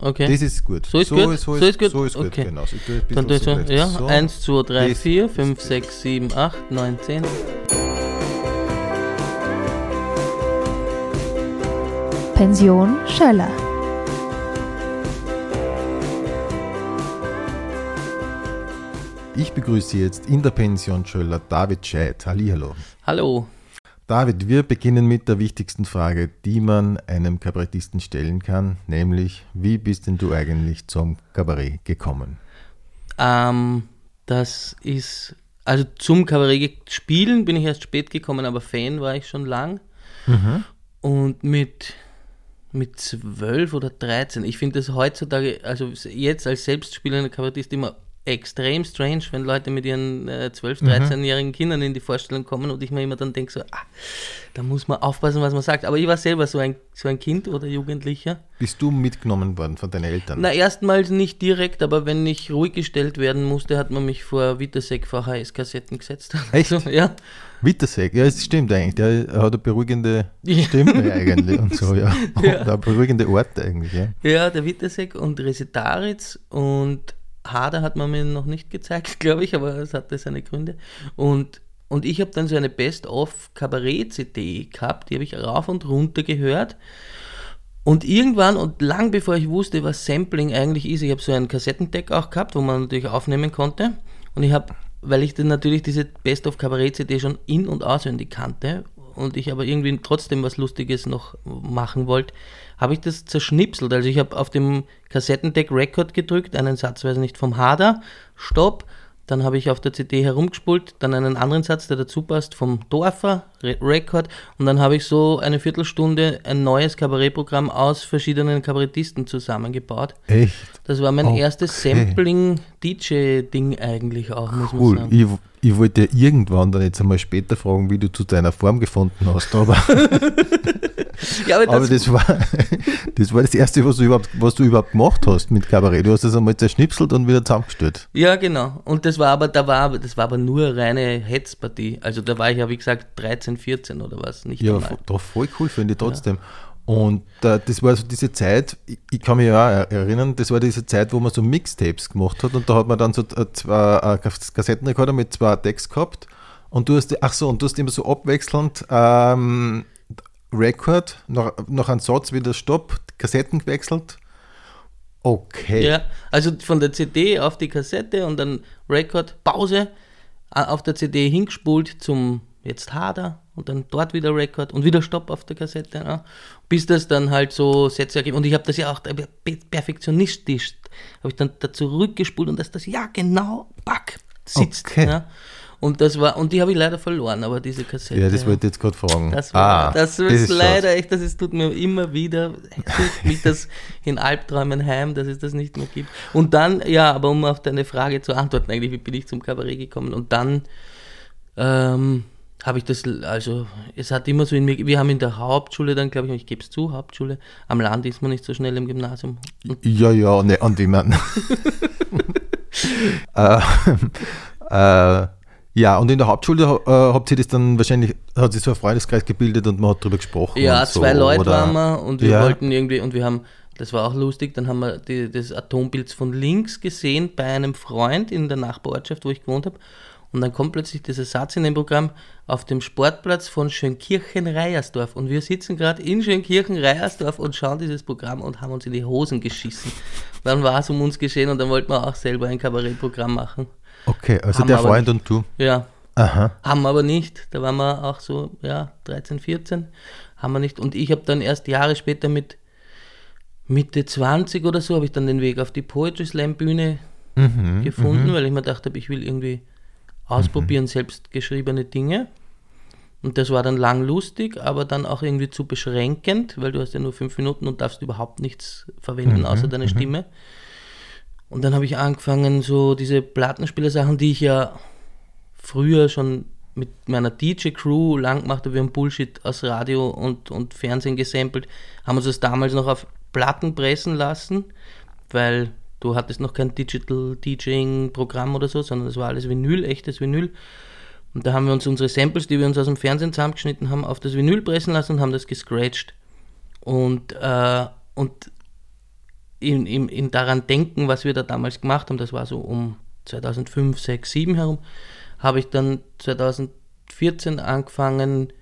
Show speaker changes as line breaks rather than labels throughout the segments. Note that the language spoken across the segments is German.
Okay.
Das ist gut.
So ist gut?
So ist,
So ist gut?
So ist gut,
Okay.
genau. So, ich tue
Dann tust du,
zurecht.
ja,
So.
1, 2, 3,
Das
4,
ist
5,
gut.
6, 7, 8, 9, 10.
Pension Schöller.
Ich begrüße jetzt in der Pension Schöller David Scheid. Hallihallo.
Hallo.
David, wir beginnen mit der wichtigsten Frage, die man einem Kabarettisten stellen kann, nämlich, wie bist denn du eigentlich zum Kabarett gekommen?
Ähm, das ist, also zum Kabarett spielen bin ich erst spät gekommen, aber Fan war ich schon lang. Und mit, mit 12 oder 13, ich finde das heutzutage, also jetzt als selbstspielender Kabarettist immer extrem strange, wenn Leute mit ihren äh, 12-, 13-jährigen Kindern in die Vorstellung kommen und ich mir immer dann denke so, ah, da muss man aufpassen, was man sagt. Aber ich war selber so ein, so ein Kind oder Jugendlicher.
Bist du mitgenommen worden von deinen Eltern?
Na, erstmals nicht direkt, aber wenn ich ruhig gestellt werden musste, hat man mich vor Witasek VHS-Kassetten gesetzt.
Echt?
So, ja.
Wittersek, ja, es stimmt eigentlich. Der hat eine beruhigende
Ja.
Stimme eigentlich und so, ja. Und
Ja.
eine beruhigende Orte eigentlich, ja.
Ja, der Witasek und Resetaritz und Hader hat man mir noch nicht gezeigt, glaube ich, aber es hatte seine Gründe. Und, und ich habe dann so eine Best-of-Kabarett-CD gehabt, die habe ich rauf und runter gehört. Und irgendwann und lang bevor ich wusste, was Sampling eigentlich ist, ich habe so ein Kassettendeck auch gehabt, wo man natürlich aufnehmen konnte. Und ich habe, weil ich dann natürlich diese Best of Kabarett CD schon in- und auswendig kannte und ich aber irgendwie trotzdem was Lustiges noch machen wollte, habe ich das zerschnipselt. Also ich habe auf dem Kassettendeck Record gedrückt, einen Satz weiß nicht vom Hader, Stopp, dann habe ich auf der CD herumgespult, dann einen anderen Satz, der dazu passt, vom Dorfer, Record. Und dann habe ich so eine Viertelstunde ein neues Kabarettprogramm aus verschiedenen Kabarettisten zusammengebaut.
Echt?
Das war mein
Okay.
erstes Sampling-DJ-Ding eigentlich auch, muss man
Cool.
sagen.
Ich, ich wollte ja irgendwann dann jetzt einmal später fragen, wie du zu deiner Form gefunden hast, aber,
Ja, aber das,
aber das, war, das war das Erste, was du, überhaupt, was du überhaupt gemacht hast mit Kabarett. Du hast das einmal zerschnipselt und wieder zusammengestellt.
ja, genau. Und das war aber, da war, das war aber nur reine Hetzpartie. Also da war ich ja, wie gesagt, 13, 14 oder was, nicht
Ja,
einmal.
doch voll cool finde ich trotzdem. Und äh, das war so diese Zeit, ich, ich kann mich ja auch er- erinnern, das war diese Zeit, wo man so Mixtapes gemacht hat und da hat man dann so äh, zwei äh, Kas- Kassettenrekorder mit zwei Decks gehabt und du hast, ach so, und du hast immer so abwechselnd ähm, Record, nach, nach einem Satz wieder Stopp, Kassetten gewechselt. Okay.
Ja, also von der CD auf die Kassette und dann Record, Pause, auf der CD hingespult zum jetzt Hader und dann dort wieder Record und wieder Stopp auf der Kassette, ja, bis das dann halt so Sätze ergibt. Und ich habe das ja auch pe- perfektionistisch, habe ich dann da zurückgespult und dass das ja genau, back, sitzt.
Okay.
Ja. Und das war, und die habe ich leider verloren, aber diese Kassette.
Ja, das wollte ich jetzt gerade fragen.
Das, war,
Ah,
das ist
ist
leider echt, das ist, tut mir immer wieder, mich das in Albträumen heim, dass es das nicht mehr gibt. Und dann, ja, aber um auf deine Frage zu antworten, eigentlich, wie bin ich zum Kabarett gekommen? Und dann ähm, habe ich das, also es hat immer so in mir, wir haben in der Hauptschule dann, glaube ich, ich gebe es zu, Hauptschule, am Land ist man nicht so schnell im Gymnasium.
Ja, ja, ne, und ich meine. äh, äh, ja, und in der Hauptschule äh, habt ihr das dann wahrscheinlich, hat sich so ein Freundeskreis gebildet und man hat darüber gesprochen.
Ja,
und so,
zwei Leute
oder?
waren wir und wir
Ja.
wollten irgendwie, und wir haben, das war auch lustig, dann haben wir die, das Atombild von links gesehen bei einem Freund in der Nachbarortschaft, wo ich gewohnt habe. Und dann kommt plötzlich dieser Satz in dem Programm auf dem Sportplatz von Schönkirchen-Reiersdorf. Und wir sitzen gerade in Schönkirchen-Reiersdorf und schauen dieses Programm und haben uns in die Hosen geschissen. Dann war es um uns geschehen und dann wollten wir auch selber ein Kabarettprogramm machen.
Okay, also
Haben
der Freund und du.
Ja,
Aha.
haben wir aber nicht. Da waren wir auch so, ja, 13, 14. Haben wir nicht. Und ich habe dann erst Jahre später mit Mitte 20 oder so, habe ich dann den Weg auf die Poetry Slam Bühne
Mhm,
gefunden, weil ich mir gedacht habe, ich will irgendwie ausprobieren, selbst geschriebene Dinge. Und das war dann lang lustig, aber dann auch irgendwie zu beschränkend, weil du hast ja nur fünf Minuten und darfst überhaupt nichts verwenden, außer deine Stimme. Und dann habe ich angefangen, so diese Plattenspieler-Sachen, die ich ja früher schon mit meiner DJ-Crew lang gemacht habe. Wir haben Bullshit aus Radio und, und Fernsehen gesampelt, haben uns das damals noch auf Platten pressen lassen, weil du hattest noch kein Digital DJing-Programm oder so, sondern das war alles Vinyl, echtes Vinyl. Und da haben wir uns unsere Samples, die wir uns aus dem Fernsehen zusammengeschnitten haben, auf das Vinyl pressen lassen und haben das gescratcht. Und, äh, und in, in, in daran denken, was wir da damals gemacht haben, das war so um 2005, 6, 7 herum, habe ich dann 2014 angefangen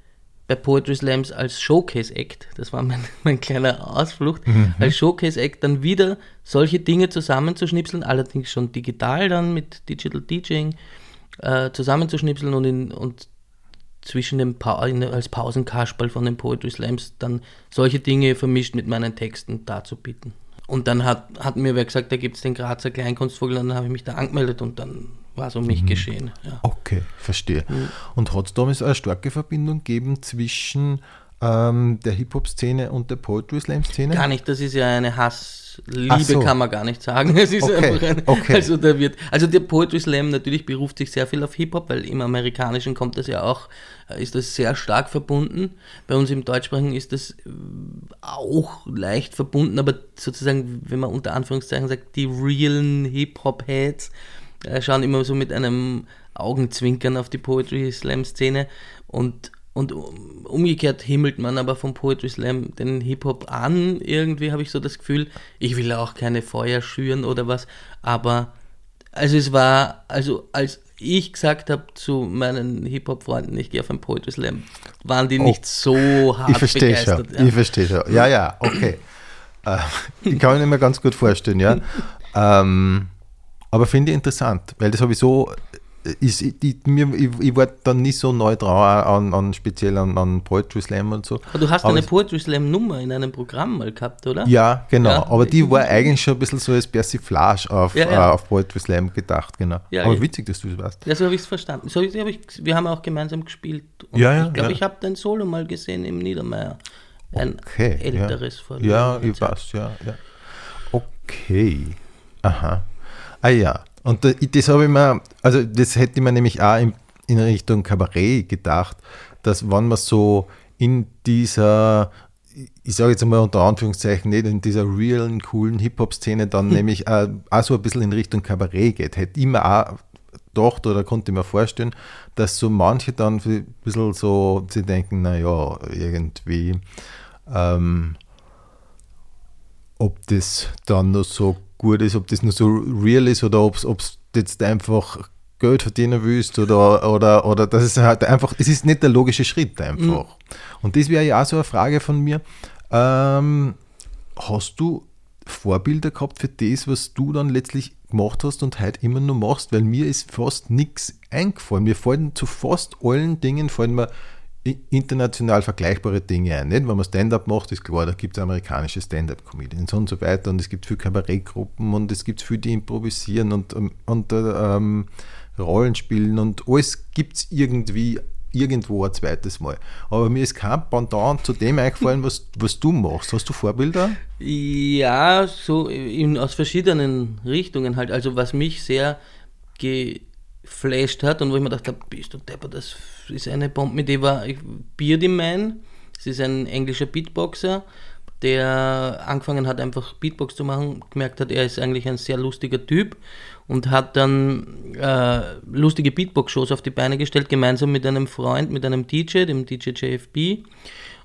bei Poetry Slams als Showcase-Act, das war mein, mein kleiner Ausflucht, mhm. als Showcase-Act dann wieder solche Dinge zusammenzuschnipseln, allerdings schon digital dann mit Digital DJing äh, zusammenzuschnipseln und, in, und zwischen dem pa als Pausenkasperl von den Poetry Slams dann solche Dinge vermischt mit meinen Texten darzubieten. Und dann hat, hat mir wer gesagt, da gibt es den Grazer Kleinkunstvogel, und dann habe ich mich da angemeldet und dann war es um mich mhm. geschehen. Ja.
Okay, verstehe. Mhm. Und hat es damals eine starke Verbindung gegeben zwischen ähm, der Hip-Hop-Szene und der Poetry Slam-Szene?
Gar nicht, das ist ja eine Hassliebe, so. kann man gar nicht sagen. Es ist
okay.
einfach ein,
okay.
also da wird, also der Poetry Slam natürlich beruft sich sehr viel auf Hip-Hop, weil im Amerikanischen kommt das ja auch, äh, ist das sehr stark verbunden. Bei uns im Deutschsprachigen ist das äh, auch leicht verbunden, aber sozusagen, wenn man unter Anführungszeichen sagt, die realen Hip-Hop-Heads äh, schauen immer so mit einem Augenzwinkern auf die Poetry Slam Szene und und umgekehrt himmelt man aber vom Poetry Slam den Hip-Hop an. Irgendwie habe ich so das Gefühl, ich will auch keine Feuer schüren oder was. Aber also es war, also als ich gesagt habe zu meinen Hip-Hop-Freunden, ich gehe auf ein Poetry Slam, waren die oh, nicht so hart
ich verstehe begeistert. Schon, ja. Ich verstehe schon. Ja, ja, okay. äh, ich kann mir ganz gut vorstellen, ja. ähm, aber finde ich interessant, weil das habe ich so ist, die, mir, ich, ich, war dann nicht so neu dran, an, an speziell an, an, Poetry Slam und so.
Aber du hast aber eine Poetry Slam Nummer in einem Programm mal gehabt, oder?
Ja, genau. Ja, aber die war eigentlich schon ein bisschen so als Persiflage auf, ja, ja. Äh, auf Poetry Slam gedacht, genau. aber witzig, dass du es weißt.
Ja, so habe ich es verstanden. So hab ich, wir haben auch gemeinsam gespielt.
Und ja, ja,
ich glaube, ich habe dein Solo mal gesehen im Niedermeyer. Ein
okay,
älteres
von Ja, ich weiß, ja, ja. Okay. Aha. Ah ja. Und das habe ich mir, also das hätte man nämlich auch in, in Richtung Kabarett gedacht, dass wenn man so in dieser, ich sage jetzt mal unter Anführungszeichen, nicht in dieser realen, coolen Hip-Hop-Szene dann nämlich auch, auch, so ein bisschen in Richtung Kabarett geht. Hätte ich mir auch gedacht oder konnte mir vorstellen, dass so manche dann ein bisschen so, sie denken, naja, irgendwie, ähm, ob das dann noch so gut ist, ob das nur so real ist oder ob es jetzt einfach Geld verdienen willst oder, oder, oder das ist halt einfach, es ist nicht der logische Schritt einfach. Mhm. Und das wäre ja auch so eine Frage von mir. Ähm, hast du Vorbilder gehabt für das, was du dann letztlich gemacht hast und heute immer noch machst? Weil mir ist fast nichts eingefallen. Mir fallen zu fast allen Dingen, fallen mir international vergleichbare Dinge ein. Nicht? Wenn man Stand-up macht, ist klar, da gibt es amerikanische Stand-up-Comedians und so weiter und es gibt viele Kabarettgruppen und es gibt viele, die improvisieren und, ähm, und ähm, Rollen spielen und alles gibt es irgendwie irgendwo ein zweites Mal. Aber mir ist kein Pendant zu dem eingefallen, was, was du machst. Hast du Vorbilder?
Ja, so in, aus verschiedenen Richtungen halt. Also was mich sehr geflasht hat und wo ich mir gedacht habe, bist du Depper, das ist eine Bombe, mit dem war Beardy Man, das ist ein englischer Beatboxer, der angefangen hat, einfach Beatbox zu machen, gemerkt hat, er ist eigentlich ein sehr lustiger Typ und hat dann äh, lustige Beatbox-Shows auf die Beine gestellt, gemeinsam mit einem Freund, mit einem DJ, dem DJ JFB.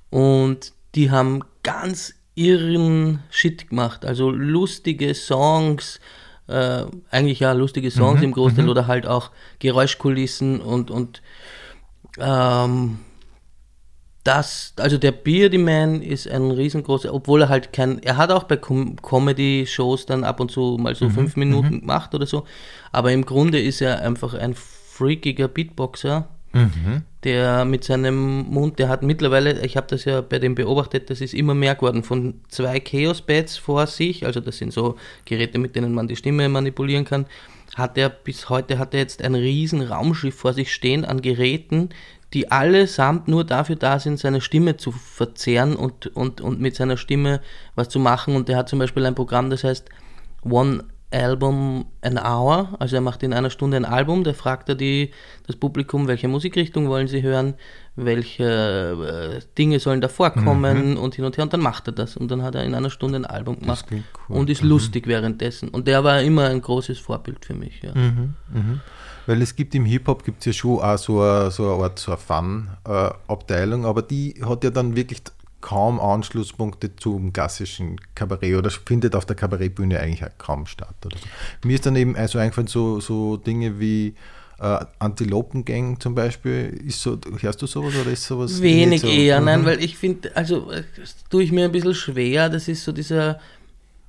Und die haben ganz irren Shit gemacht, also lustige Songs, äh, eigentlich ja lustige Songs mhm, im Großteil mhm. oder halt auch Geräuschkulissen und, und ähm, das, also der Beardy Man ist ein riesengroßer, obwohl er halt kein, er hat auch bei Com Comedy-Shows dann ab und zu mal so mhm, fünf Minuten mhm. gemacht oder so, aber im Grunde ist er einfach ein freakiger Beatboxer, mhm. der mit seinem Mund, der hat mittlerweile, ich habe das ja bei dem beobachtet, das ist immer mehr geworden, von zwei Chaos-Pads vor sich, also das sind so Geräte, mit denen man die Stimme manipulieren kann, hat er bis heute hat er jetzt ein riesen Raumschiff vor sich stehen an Geräten, die allesamt nur dafür da sind, seine Stimme zu verzehren und, und, und mit seiner Stimme was zu machen. Und er hat zum Beispiel ein Programm, das heißt One Album an Hour. Also er macht in einer Stunde ein Album, da fragt er die, das Publikum, welche Musikrichtung wollen sie hören, welche äh, Dinge sollen da vorkommen mhm. und hin und her und dann macht er das. Und dann hat er in einer Stunde ein Album gemacht cool. und ist mhm. lustig währenddessen. Und der war immer ein großes Vorbild für mich. Ja.
Mhm. mhm. Weil es gibt im Hip-Hop gibt es ja schon auch so eine, so eine Art so eine Fun-Abteilung, aber die hat ja dann wirklich kaum Anschlusspunkte zum klassischen Kabarett oder findet auf der Kabarettbühne eigentlich kaum statt. Oder so. Mir ist dann eben also eingefallen, so, so Dinge wie äh, Antilopengang zum Beispiel, ist so, hörst du sowas oder ist sowas?
Wenig
so,
eher,
mhm.
nein, weil ich finde, also äh, das tue ich mir ein bisschen schwer, das ist so dieser,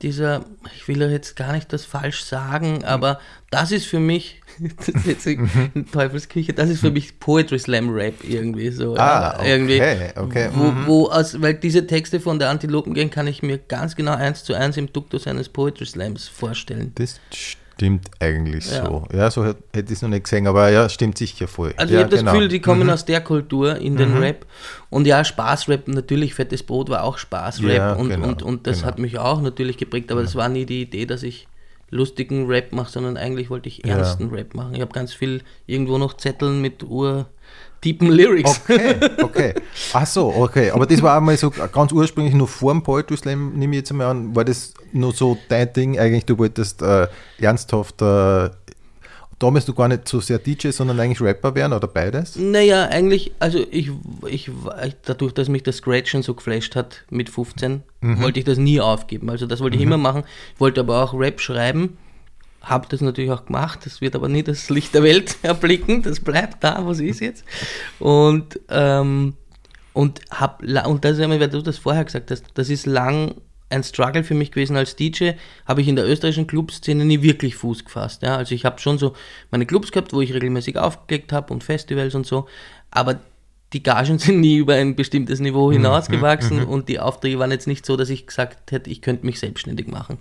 dieser, ich will ja jetzt gar nicht das falsch sagen, aber das ist für mich, das ist jetzt
Mhm.
in Teufelsküche, das ist für mich Poetry Slam Rap irgendwie so.
Ah,
ja, irgendwie,
okay, okay,
Wo,
mhm.
wo aus, weil diese Texte von der Antilopengang kann ich mir ganz genau eins zu eins im Duktus eines Poetry Slams vorstellen.
Das stimmt eigentlich
Ja.
so. Ja, so hätte ich es noch nicht gesehen, aber ja, stimmt sicher voll.
Also
ja,
ich habe das
genau.
Gefühl, die kommen aus der Kultur in den Rap. Und ja, Spaßrap, natürlich, Fettes Brot war auch Spaßrap
Ja,
und,
genau,
und, und das
genau.
hat mich auch natürlich geprägt, aber das war nie die Idee, dass ich lustigen Rap mache, sondern eigentlich wollte ich ernsten Rap machen. Ich habe ganz viel irgendwo noch Zetteln mit urtiefen Lyrics.
Okay, okay. Ach so, okay. Aber das war einmal so ganz ursprünglich nur vor dem Poetry Slam, nehme ich jetzt einmal an, war das nur so dein Ding eigentlich, du wolltest äh, ernsthaft, äh, damals du gar nicht so sehr DJ, sondern eigentlich Rapper werden oder beides?
Naja, eigentlich, also ich, ich, dadurch, dass mich das Scratchen so geflasht hat mit 15, wollte ich das nie aufgeben. Also das wollte ich immer machen. Ich wollte aber auch Rap schreiben. Habe das natürlich auch gemacht. Das wird aber nie das Licht der Welt erblicken. Das bleibt da, wo es ist jetzt. Und, ähm, und, hab, und das ist einmal, weil du das vorher gesagt hast, das ist lang ein Struggle für mich gewesen als DJ, habe ich in der österreichischen Clubszene nie wirklich Fuß gefasst. Ja? Also ich habe schon so meine Clubs gehabt, wo ich regelmäßig aufgelegt habe und Festivals und so, aber die Gagen sind nie über ein bestimmtes Niveau hinausgewachsen und die Aufträge waren jetzt nicht so, dass ich gesagt hätte, ich könnte mich selbstständig machen.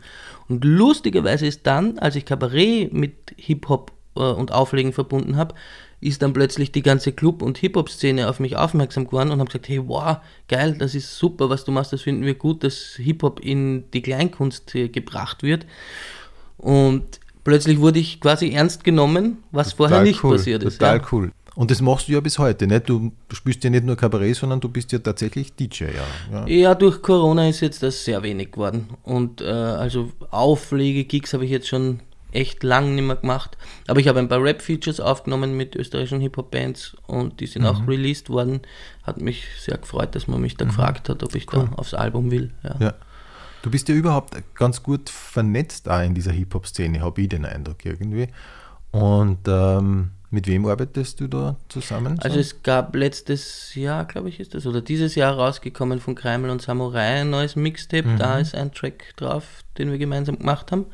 Und lustigerweise ist dann, als ich Kabarett mit Hip-Hop äh, und Auflegen verbunden habe, ist dann plötzlich die ganze Club- und Hip-Hop-Szene auf mich aufmerksam geworden und haben gesagt, hey, wow, geil, das ist super, was du machst, das finden wir gut, dass Hip-Hop in die Kleinkunst äh, gebracht wird. Und plötzlich wurde ich quasi ernst genommen, was vorher
Total
nicht
cool,
passiert ist.
Total
ja.
cool. Und das machst du ja bis heute, nicht? Du spielst ja nicht nur Kabarett, sondern du bist ja tatsächlich DJ, ja. ja.
Ja, durch Corona ist jetzt das sehr wenig geworden. Und äh, also Auflege-Gigs habe ich jetzt schon echt lang nicht mehr gemacht. Aber ich habe ein paar Rap-Features aufgenommen mit österreichischen Hip-Hop-Bands und die sind auch released worden. Hat mich sehr gefreut, dass man mich da gefragt hat, ob ich da aufs Album will. Ja.
Ja. Du bist ja überhaupt ganz gut vernetzt auch in dieser Hip-Hop-Szene, habe ich den Eindruck irgendwie. Und ähm, mit wem arbeitest du da zusammen?
Also es gab letztes Jahr, glaube ich, ist das, oder dieses Jahr rausgekommen von Kreimel und Samurai ein neues Mixtape. Da ist ein Track drauf, den wir gemeinsam gemacht haben.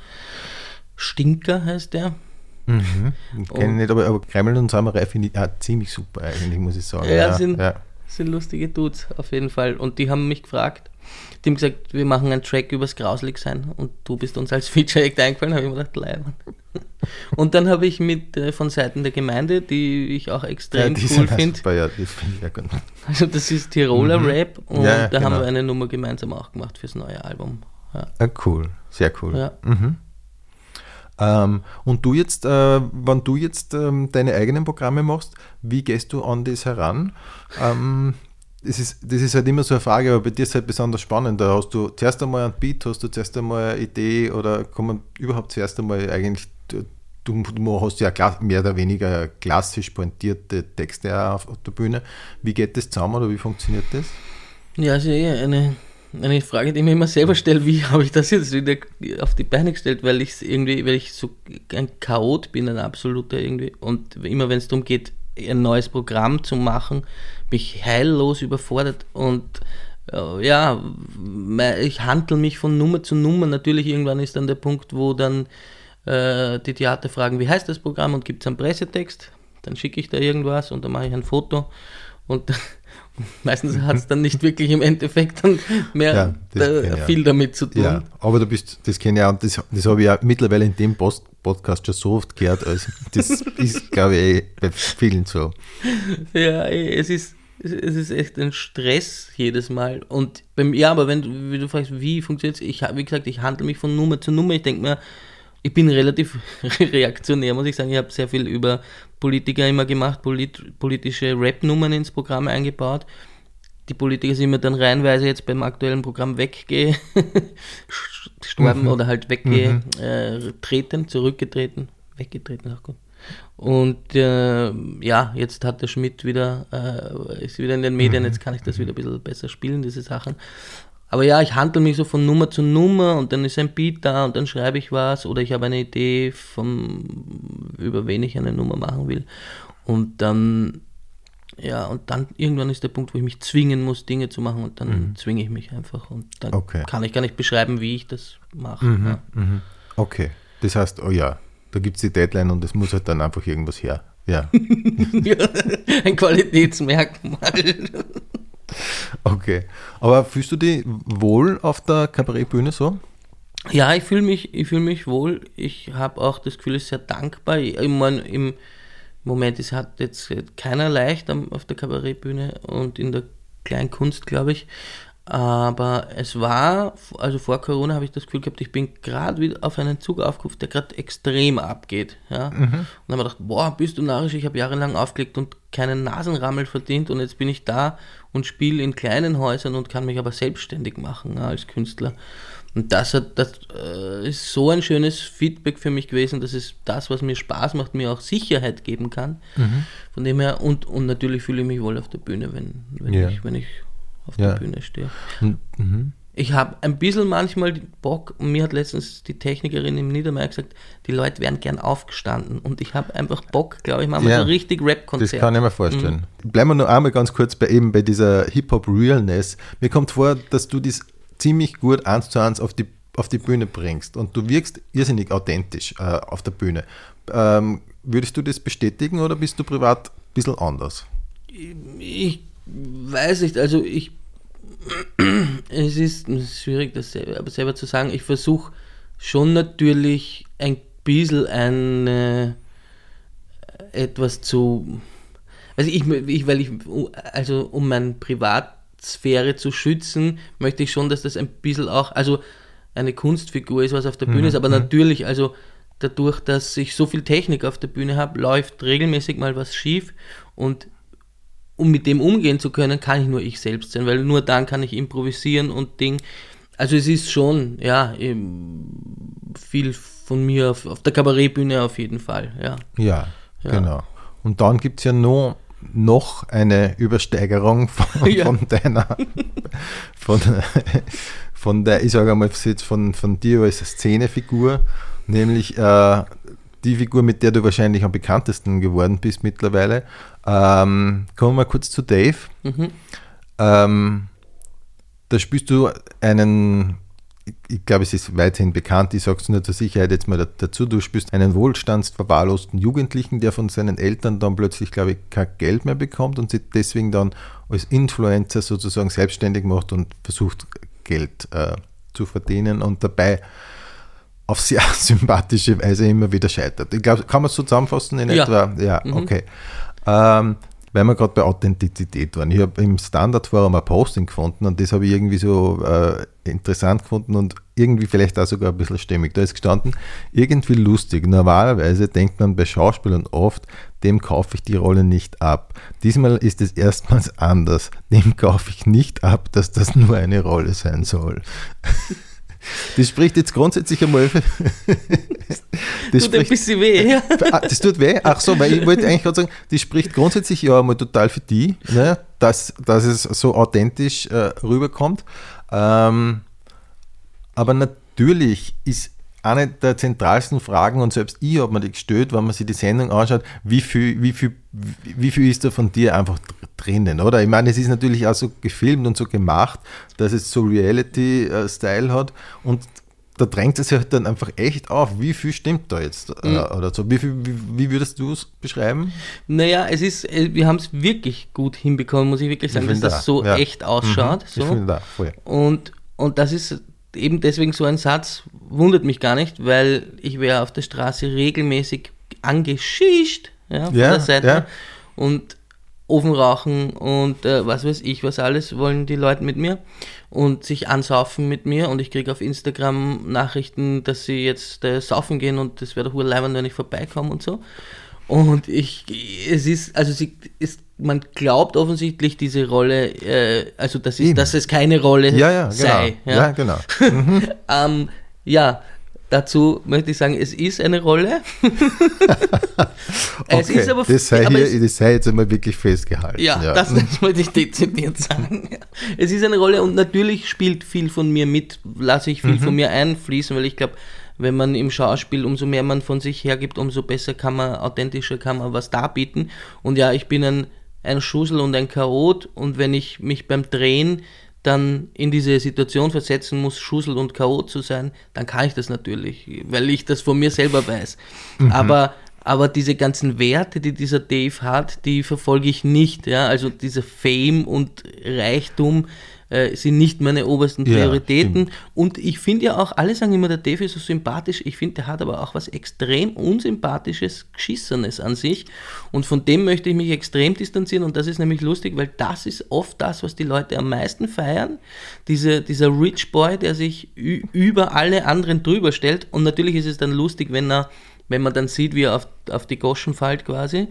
Stinker heißt der.
mhm. Ich kenne nicht, aber, aber Kreml und Samurai finde ich auch ziemlich super eigentlich, muss ich sagen.
Ja, sind,
ja.
sind lustige Dudes, auf jeden Fall. Und die haben mich gefragt, die haben gesagt, wir machen einen Track übers Grausligsein und du bist uns als Feature-Act eingefallen, habe ich mir gedacht, leibern. Und dann habe ich mit äh, von Seiten der Gemeinde, die ich auch
Ja,
extrem
die
cool
auch
finde,
ja, ja gut.
also das ist Tiroler Rap und
Mhm. Ja,
da haben
genau.
wir eine Nummer gemeinsam auch gemacht fürs neue Album. Ja.
Ja, cool, sehr cool.
Ja.
Mhm. Ähm, und du jetzt, äh, wenn du jetzt ähm, deine eigenen Programme machst, wie gehst du an das heran? Ähm, das, ist, das ist halt immer so eine Frage, aber bei dir ist es halt besonders spannend. Da hast du zuerst einmal einen Beat, hast du zuerst einmal eine Idee oder man überhaupt zuerst einmal eigentlich, du, du hast ja mehr oder weniger klassisch pointierte Texte auf, der Bühne. Wie geht das zusammen oder wie funktioniert das?
Ja, also eh eine, eine Frage, die ich mir immer selber stelle, wie habe ich das jetzt wieder auf die Beine gestellt, weil ich irgendwie, weil ich so ein Chaot bin, ein absoluter irgendwie. Und immer wenn es darum geht, ein neues Programm zu machen, bin ich heillos überfordert und äh, ja, ich handle mich von Nummer zu Nummer. Natürlich irgendwann ist dann der Punkt, wo dann äh, die Theater fragen, wie heißt das Programm und gibt es einen Pressetext. Dann schicke ich da irgendwas und dann mache ich ein Foto und meistens hat es dann nicht wirklich im Endeffekt dann mehr
Ja, ja.
viel damit zu tun.
Ja, aber du bist, das kenne ich auch, und das, das habe ich ja mittlerweile in dem Post Podcast schon so oft gehört. Also das ist, glaube ich, eh bei vielen so.
Ja, ey, es ist, es ist echt ein Stress jedes Mal. Und beim, ja, aber wenn du, du fragst, wie funktioniert es, ich, wie gesagt, ich handle mich von Nummer zu Nummer. Ich denke mir, ich bin relativ reaktionär, muss ich sagen. Ich habe sehr viel über Politiker immer gemacht, polit, politische Rap-Nummern ins Programm eingebaut. Die Politiker sind mir dann reihenweise jetzt beim aktuellen Programm weggestorben oder halt weggetreten, zurückgetreten, weggetreten, ach Gott. Und äh, ja, jetzt hat der Schmidt wieder, äh, ist wieder in den Medien, jetzt kann ich das wieder ein bisschen besser spielen, diese Sachen. Aber ja, ich handle mich so von Nummer zu Nummer und dann ist ein Beat da und dann schreibe ich was oder ich habe eine Idee, vom, über wen ich eine Nummer machen will. Und dann, ja, und dann irgendwann ist der Punkt, wo ich mich zwingen muss, Dinge zu machen und dann mhm. zwinge ich mich einfach und dann okay. kann ich gar nicht beschreiben, wie ich das mache. Mhm, ja.
mhm. Okay, das heißt, oh ja, da gibt es die Deadline und es muss halt dann einfach irgendwas her. Ja.
ja ein Qualitätsmerkmal.
Okay. Aber fühlst du dich wohl auf der Kabarettbühne so?
Ja, ich fühle mich, fühl mich wohl. Ich habe auch das Gefühl, es ist sehr dankbar. Ich meine, im Moment es hat jetzt keiner leicht auf der Kabarettbühne und in der Kleinkunst, glaube ich. Aber es war, also vor Corona habe ich das Gefühl gehabt, ich bin gerade wieder auf einen Zug aufgerufen, der gerade extrem abgeht. Ja? Mhm. Und dann habe ich gedacht, boah, bist du narrisch, ich habe jahrelang aufgelegt und keinen Nasenrammel verdient und jetzt bin ich da und spiele in kleinen Häusern und kann mich aber selbstständig machen ja, als Künstler. Und das, hat, das äh, ist so ein schönes Feedback für mich gewesen, dass es das, was mir Spaß macht, mir auch Sicherheit geben kann. Mhm. Von dem her, und, und natürlich fühle ich mich wohl auf der Bühne, wenn, wenn, ja. ich, wenn ich auf ja. der Bühne stehe. Mhm. Ich habe ein bisschen manchmal Bock, und mir hat letztens die Technikerin im Niedermeyer gesagt, die Leute wären gern aufgestanden und ich habe einfach Bock, glaube ich, wir ja, so richtig Rap-Konzert.
Das kann ich mir vorstellen. Mhm. Bleiben wir noch einmal ganz kurz bei eben bei dieser Hip-Hop-Realness. Mir kommt vor, dass du das ziemlich gut eins zu eins auf die, auf die Bühne bringst und du wirkst irrsinnig authentisch äh, auf der Bühne. Ähm, würdest du das bestätigen oder bist du privat ein bisschen anders?
Ich weiß nicht, also ich es ist schwierig, das selber, aber selber zu sagen. Ich versuche schon natürlich ein bisschen eine, etwas zu. Also ich, ich, weil ich, also um meine Privatsphäre zu schützen, möchte ich schon, dass das ein bisschen auch, also eine Kunstfigur ist, was auf der Bühne mhm. ist, aber mhm. natürlich, also dadurch, dass ich so viel Technik auf der Bühne habe, läuft regelmäßig mal was schief und um mit dem umgehen zu können, kann ich nur ich selbst sein, weil nur dann kann ich improvisieren und Ding. Also es ist schon, ja, viel von mir auf, auf der Kabarettbühne auf jeden Fall, ja.
Ja, ja. genau. Und dann gibt es ja nur noch eine Übersteigerung von, ja. von deiner, von, von der, ich sage einmal jetzt von, von dir als Szenefigur, nämlich äh, die Figur, mit der du wahrscheinlich am bekanntesten geworden bist mittlerweile. Ähm, kommen wir mal kurz zu Dave. Mhm. Ähm, da spielst du einen, ich glaube, es ist weiterhin bekannt, ich sage es nur zur Sicherheit jetzt mal dazu, du spielst einen wohlstandsverwahrlosten Jugendlichen, der von seinen Eltern dann plötzlich, glaube ich, kein Geld mehr bekommt und sich deswegen dann als Influencer sozusagen selbstständig macht und versucht, Geld äh, zu verdienen und dabei auf sehr sympathische Weise immer wieder scheitert. Ich glaube, kann man es so zusammenfassen in ja. etwa? Ja, mhm. okay. Ähm, weil wir gerade bei Authentizität waren. Ich habe im Standardforum ein Posting gefunden und das habe ich irgendwie so äh, interessant gefunden und irgendwie vielleicht auch sogar ein bisschen stimmig. Da ist gestanden, irgendwie lustig. Normalerweise denkt man bei Schauspielern oft, dem kaufe ich die Rolle nicht ab. Diesmal ist es erstmals anders. Dem kaufe ich nicht ab, dass das nur eine Rolle sein soll. Das spricht jetzt grundsätzlich einmal.
das tut ein bisschen weh. Ja.
Ah, das tut weh? Ach so, weil ich wollte eigentlich gerade sagen, das spricht grundsätzlich ja einmal total für die, ne, dass, dass es so authentisch äh, rüberkommt. Ähm, aber natürlich ist eine der zentralsten Fragen, und selbst ich habe mir die gestellt, wenn man sich die Sendung anschaut, wie viel, wie viel, wie viel ist da von dir einfach drinnen, oder? Ich meine, es ist natürlich auch so gefilmt und so gemacht, dass es so Reality-Style hat und da drängt es sich halt dann einfach echt auf, wie viel stimmt da jetzt äh, mhm. oder so. Wie, viel, wie, wie würdest du es beschreiben?
Naja, es ist, äh, wir haben es wirklich gut hinbekommen, muss ich wirklich sagen, ich dass das so ja. echt ausschaut. Mhm. So. Ich finde da, voll. Und, und das ist eben deswegen so ein Satz, wundert mich gar nicht, weil ich wäre auf der Straße regelmäßig angeschischt ja, von ja, der Seite. Ja. Und Ofen rauchen und äh, was weiß ich, was alles wollen die Leute mit mir und sich ansaufen mit mir und ich kriege auf Instagram Nachrichten, dass sie jetzt äh, saufen gehen und das wäre doch urleibend, wenn ich vorbeikomme und so. Und ich, es ist, also sie ist, man glaubt offensichtlich diese Rolle, äh, also dass, ist, dass es keine Rolle
ja, ja,
sei.
Genau. Ja, ja genau. Mhm.
ähm, ja, Dazu möchte ich sagen, es ist eine Rolle.
es okay, ist aber, das, sei aber hier, es, das sei jetzt einmal wirklich festgehalten.
Ja, ja. Das, das wollte ich dezidiert sagen. Es ist eine Rolle und natürlich spielt viel von mir mit, lasse ich viel mhm. von mir einfließen, weil ich glaube, wenn man im Schauspiel, umso mehr man von sich hergibt, umso besser kann man, authentischer kann man was darbieten. Und ja, ich bin ein, ein Schussel und ein Chaot und wenn ich mich beim Drehen dann in diese Situation versetzen muss, Schussel und Chaot zu sein, dann kann ich das natürlich, weil ich das von mir selber weiß. Mhm. Aber, aber diese ganzen Werte, die dieser Dave hat, die verfolge ich nicht. Ja? Also dieser Fame und Reichtum, äh, sind nicht meine obersten Prioritäten. Ja, und ich finde ja auch, alle sagen immer, der Dave ist so sympathisch. Ich finde, der hat aber auch was extrem unsympathisches, Geschissenes an sich. Und von dem möchte ich mich extrem distanzieren. Und das ist nämlich lustig, weil das ist oft das, was die Leute am meisten feiern. Diese, dieser Rich Boy, der sich über alle anderen drüber stellt. Und natürlich ist es dann lustig, wenn er wenn man dann sieht, wie er auf, auf die Goschen fällt quasi.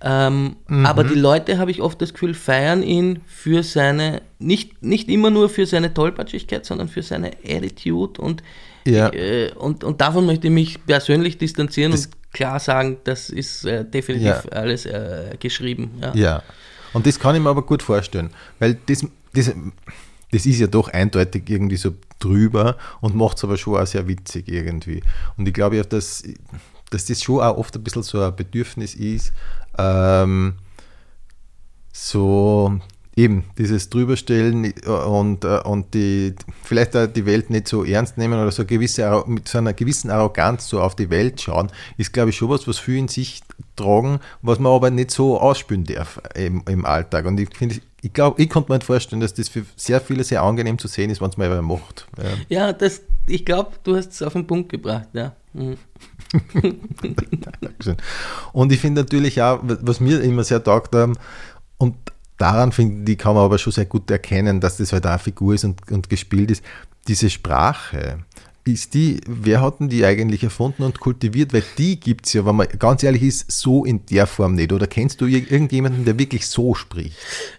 Ähm, mhm. Aber die Leute, habe ich oft das Gefühl, feiern ihn für seine, nicht, nicht immer nur für seine Tollpatschigkeit, sondern für seine Attitude und, ja. äh, und, und davon möchte ich mich persönlich distanzieren das, und klar sagen, das ist äh, definitiv ja. alles äh, geschrieben.
Ja. ja, und das kann ich mir aber gut vorstellen, weil das, das, das ist ja doch eindeutig irgendwie so drüber und macht es aber schon auch sehr witzig irgendwie. Und ich glaube ja, dass, dass das schon auch oft ein bisschen so ein Bedürfnis ist, ähm, so eben dieses Drüberstellen und, äh, und die, vielleicht die Welt nicht so ernst nehmen oder so gewisse, mit so einer gewissen Arroganz so auf die Welt schauen, ist, glaube ich, schon was, was viele in sich tragen, was man aber nicht so ausspülen darf im, im Alltag. Und ich finde, ich glaube, ich konnte mir vorstellen, dass das für sehr viele sehr angenehm zu sehen ist, wenn es mal wer macht.
Ja, ja das, ich glaube, du hast es auf den Punkt gebracht, ja. Mhm.
Und ich finde natürlich auch, was mir immer sehr taugt, ähm, und daran finde ich, kann man aber schon sehr gut erkennen, dass das halt eine Figur ist und, und gespielt ist, diese Sprache. Ist die, wer hat denn die eigentlich erfunden und kultiviert? Weil die gibt es ja, wenn man ganz ehrlich ist, so in der Form nicht. Oder kennst du irgendjemanden, der wirklich so spricht?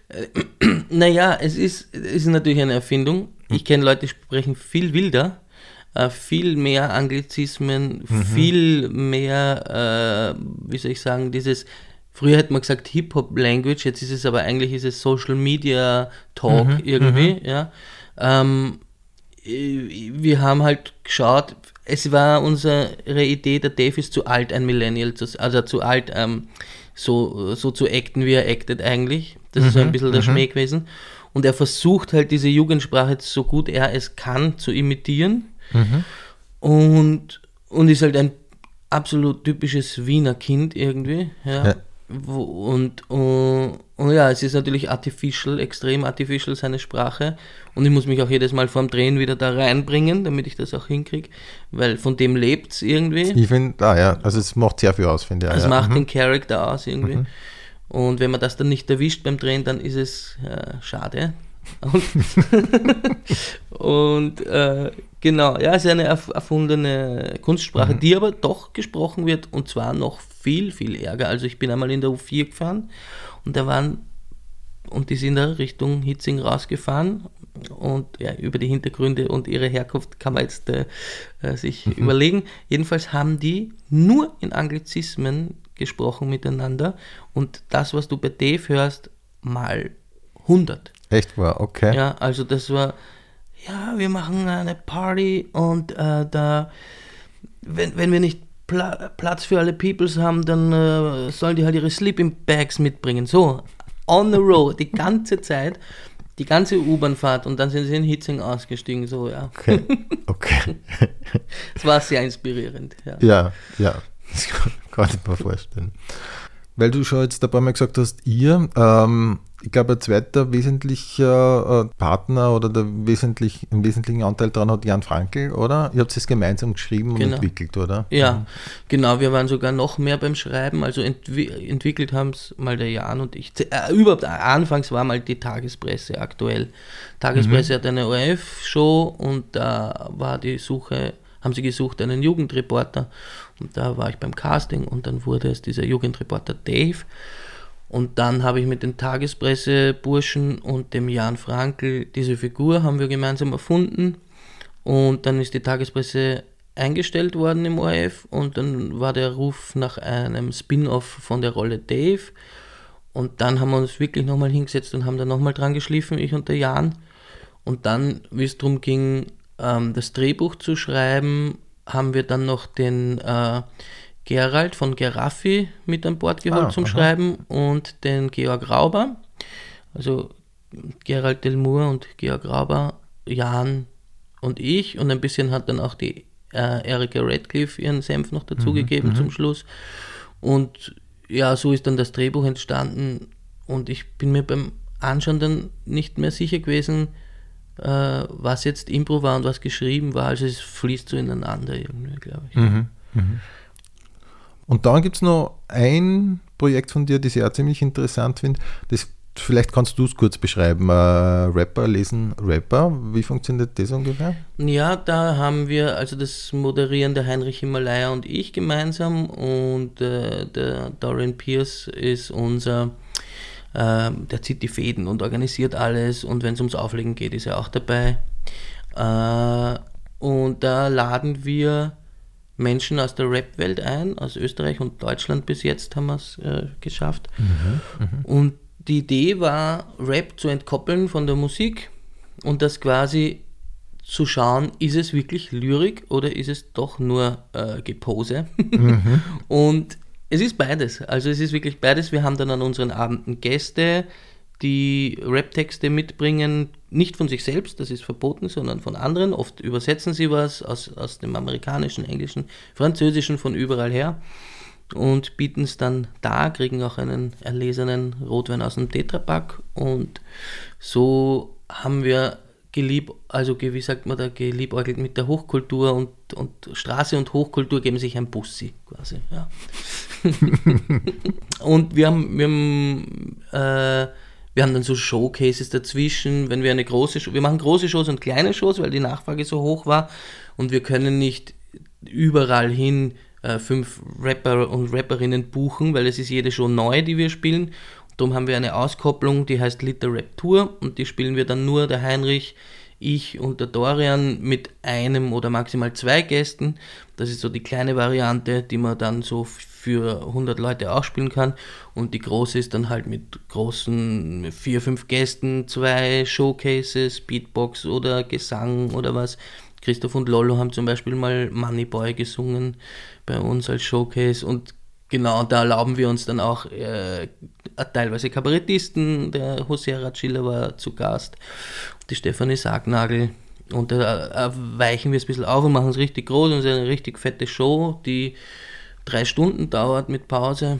Äh, naja, es ist, es ist natürlich eine Erfindung. Ich kenne Leute, die sprechen viel wilder äh, viel mehr Anglizismen, mhm. viel mehr, äh, wie soll ich sagen, dieses, früher hätte man gesagt Hip-Hop-Language, jetzt ist es aber eigentlich ist es Social Media Talk mhm. irgendwie, mhm. ja. Ähm, wir haben halt geschaut, es war unsere Idee, der Dave ist zu alt, ein Millennial, zu, also zu alt, ähm, so, so zu acten, wie er actet eigentlich. Das ist so ein mhm. bisschen der mhm. Schmäh gewesen. Und er versucht halt diese Jugendsprache so gut er es kann zu imitieren. Mhm. Und, und ist halt ein absolut typisches Wiener Kind irgendwie. Ja. ja. Und, und, und, ja, es ist natürlich artificial, extrem artificial seine Sprache. Und ich muss mich auch jedes Mal vorm Drehen wieder da reinbringen, damit ich das auch hinkriege, weil von dem lebt es irgendwie.
Ich finde, ah ja, also es macht sehr viel aus, finde ich.
Es
ja.
macht mhm. den Charakter aus irgendwie. Mhm. Und wenn man das dann nicht erwischt beim Drehen, dann ist es äh, schade. Und, und äh, genau, ja, es ist eine erfundene Kunstsprache, mhm. die aber doch gesprochen wird und zwar noch viel, viel ärger. Also ich bin einmal in der U4 gefahren und da waren, und die sind da Richtung Hitzing rausgefahren und ja, über die Hintergründe und ihre Herkunft kann man jetzt äh, äh sich mhm. überlegen. Jedenfalls haben die nur in Anglizismen gesprochen miteinander und das, was du bei Dave hörst, mal 100.
Echt wahr, okay.
Ja, also das war, ja, wir machen eine Party und äh, da, wenn, wenn wir nicht Pla Platz für alle Peoples haben, dann äh, sollen die halt ihre Sleeping Bags mitbringen. So, on the road, die ganze Zeit, die ganze U-Bahn-Fahrt und dann sind sie in Hitzing ausgestiegen, so, ja.
Okay, okay.
Es war sehr inspirierend, ja.
Ja, ja, das kann ich mir vorstellen. Weil du schon jetzt ein paar Mal gesagt hast, ihr, ähm, ich glaube, ein zweiter wesentlicher äh, Partner oder der wesentlich, einen wesentlichen Anteil daran hat Jan Frankl, oder? Ihr habt es gemeinsam geschrieben
genau.
und entwickelt, oder?
Ja, mhm. genau. Wir waren sogar noch mehr beim Schreiben. Also entwi entwickelt haben es mal der Jan und ich. Äh, überhaupt, anfangs war mal die Tagespresse aktuell. Tagespresse mhm. hat eine ORF-Show und da war die Suche, haben sie gesucht einen Jugendreporter. Und da war ich beim Casting und dann wurde es dieser Jugendreporter Dave. Und dann habe ich mit den Tagespresseburschen und dem Jan Frankl diese Figur haben wir gemeinsam erfunden. Und dann ist die Tagespresse eingestellt worden im ORF und dann war der Ruf nach einem Spin-off von der Rolle Dave. Und dann haben wir uns wirklich nochmal hingesetzt und haben da nochmal dran geschliffen, ich und der Jan. Und dann, wie es darum ging, ähm, das Drehbuch zu schreiben, haben wir dann noch den äh, Gerald von Geraffi mit an Bord geholt ah, zum aha. Schreiben und den Georg Rauber. Also Gerald Delmour und Georg Rauber, Jan und ich. Und ein bisschen hat dann auch die äh, Erika Radcliffe ihren Senf noch dazugegeben mhm, zum mhm. Schluss. Und ja, so ist dann das Drehbuch entstanden. Und ich bin mir beim Anschauen dann nicht mehr sicher gewesen, äh, was jetzt Impro war und was geschrieben war. Also es fließt so ineinander irgendwie, glaube ich. Mhm, mhm.
Und dann gibt es noch ein Projekt von dir, das ich auch ziemlich interessant finde. Vielleicht kannst du es kurz beschreiben. Äh, Rapper lesen Rapper. Wie funktioniert das ungefähr?
Ja, da haben wir also das Moderieren der Heinrich Himalaya und ich gemeinsam und äh, der Dorian Pierce ist unser, äh, der zieht die Fäden und organisiert alles und wenn es ums Auflegen geht, ist er auch dabei. Äh, und da laden wir Menschen aus der Rap-Welt ein, aus Österreich und Deutschland bis jetzt haben wir es äh, geschafft. Mhm, mh. Und die Idee war, Rap zu entkoppeln von der Musik und das quasi zu schauen, ist es wirklich Lyrik oder ist es doch nur äh, Gepose? Mhm. und es ist beides. Also es ist wirklich beides. Wir haben dann an unseren Abenden Gäste, die Rap-Texte mitbringen, nicht von sich selbst, das ist verboten, sondern von anderen. Oft übersetzen sie was aus, aus dem amerikanischen, englischen, französischen, von überall her und bieten es dann da, kriegen auch einen erlesenen Rotwein aus dem Tetrapack und so haben wir gelieb, also wie sagt man da, geliebäugelt mit der Hochkultur und, und Straße und Hochkultur geben sich ein Bussi quasi, ja. und wir haben, wir haben, äh, wir haben dann so Showcases dazwischen, wenn wir eine große Show, wir machen große Shows und kleine Shows, weil die Nachfrage so hoch war und wir können nicht überall hin äh, fünf Rapper und Rapperinnen buchen, weil es ist jede Show neu, die wir spielen. Darum haben wir eine Auskopplung, die heißt Liter Rap Tour und die spielen wir dann nur der Heinrich, ich und der Dorian mit einem oder maximal zwei Gästen. Das ist so die kleine Variante, die man dann so für 100 Leute auch spielen kann. Und die große ist dann halt mit großen vier, fünf Gästen, zwei Showcases, Beatbox oder Gesang oder was. Christoph und Lollo haben zum Beispiel mal Moneyboy gesungen bei uns als Showcase und genau da erlauben wir uns dann auch äh, teilweise Kabarettisten. Der José Ratschiller war zu Gast, die Stefanie Sargnagel. Und da weichen wir es ein bisschen auf und machen es richtig groß und es ist eine richtig fette Show, die drei Stunden dauert mit Pause.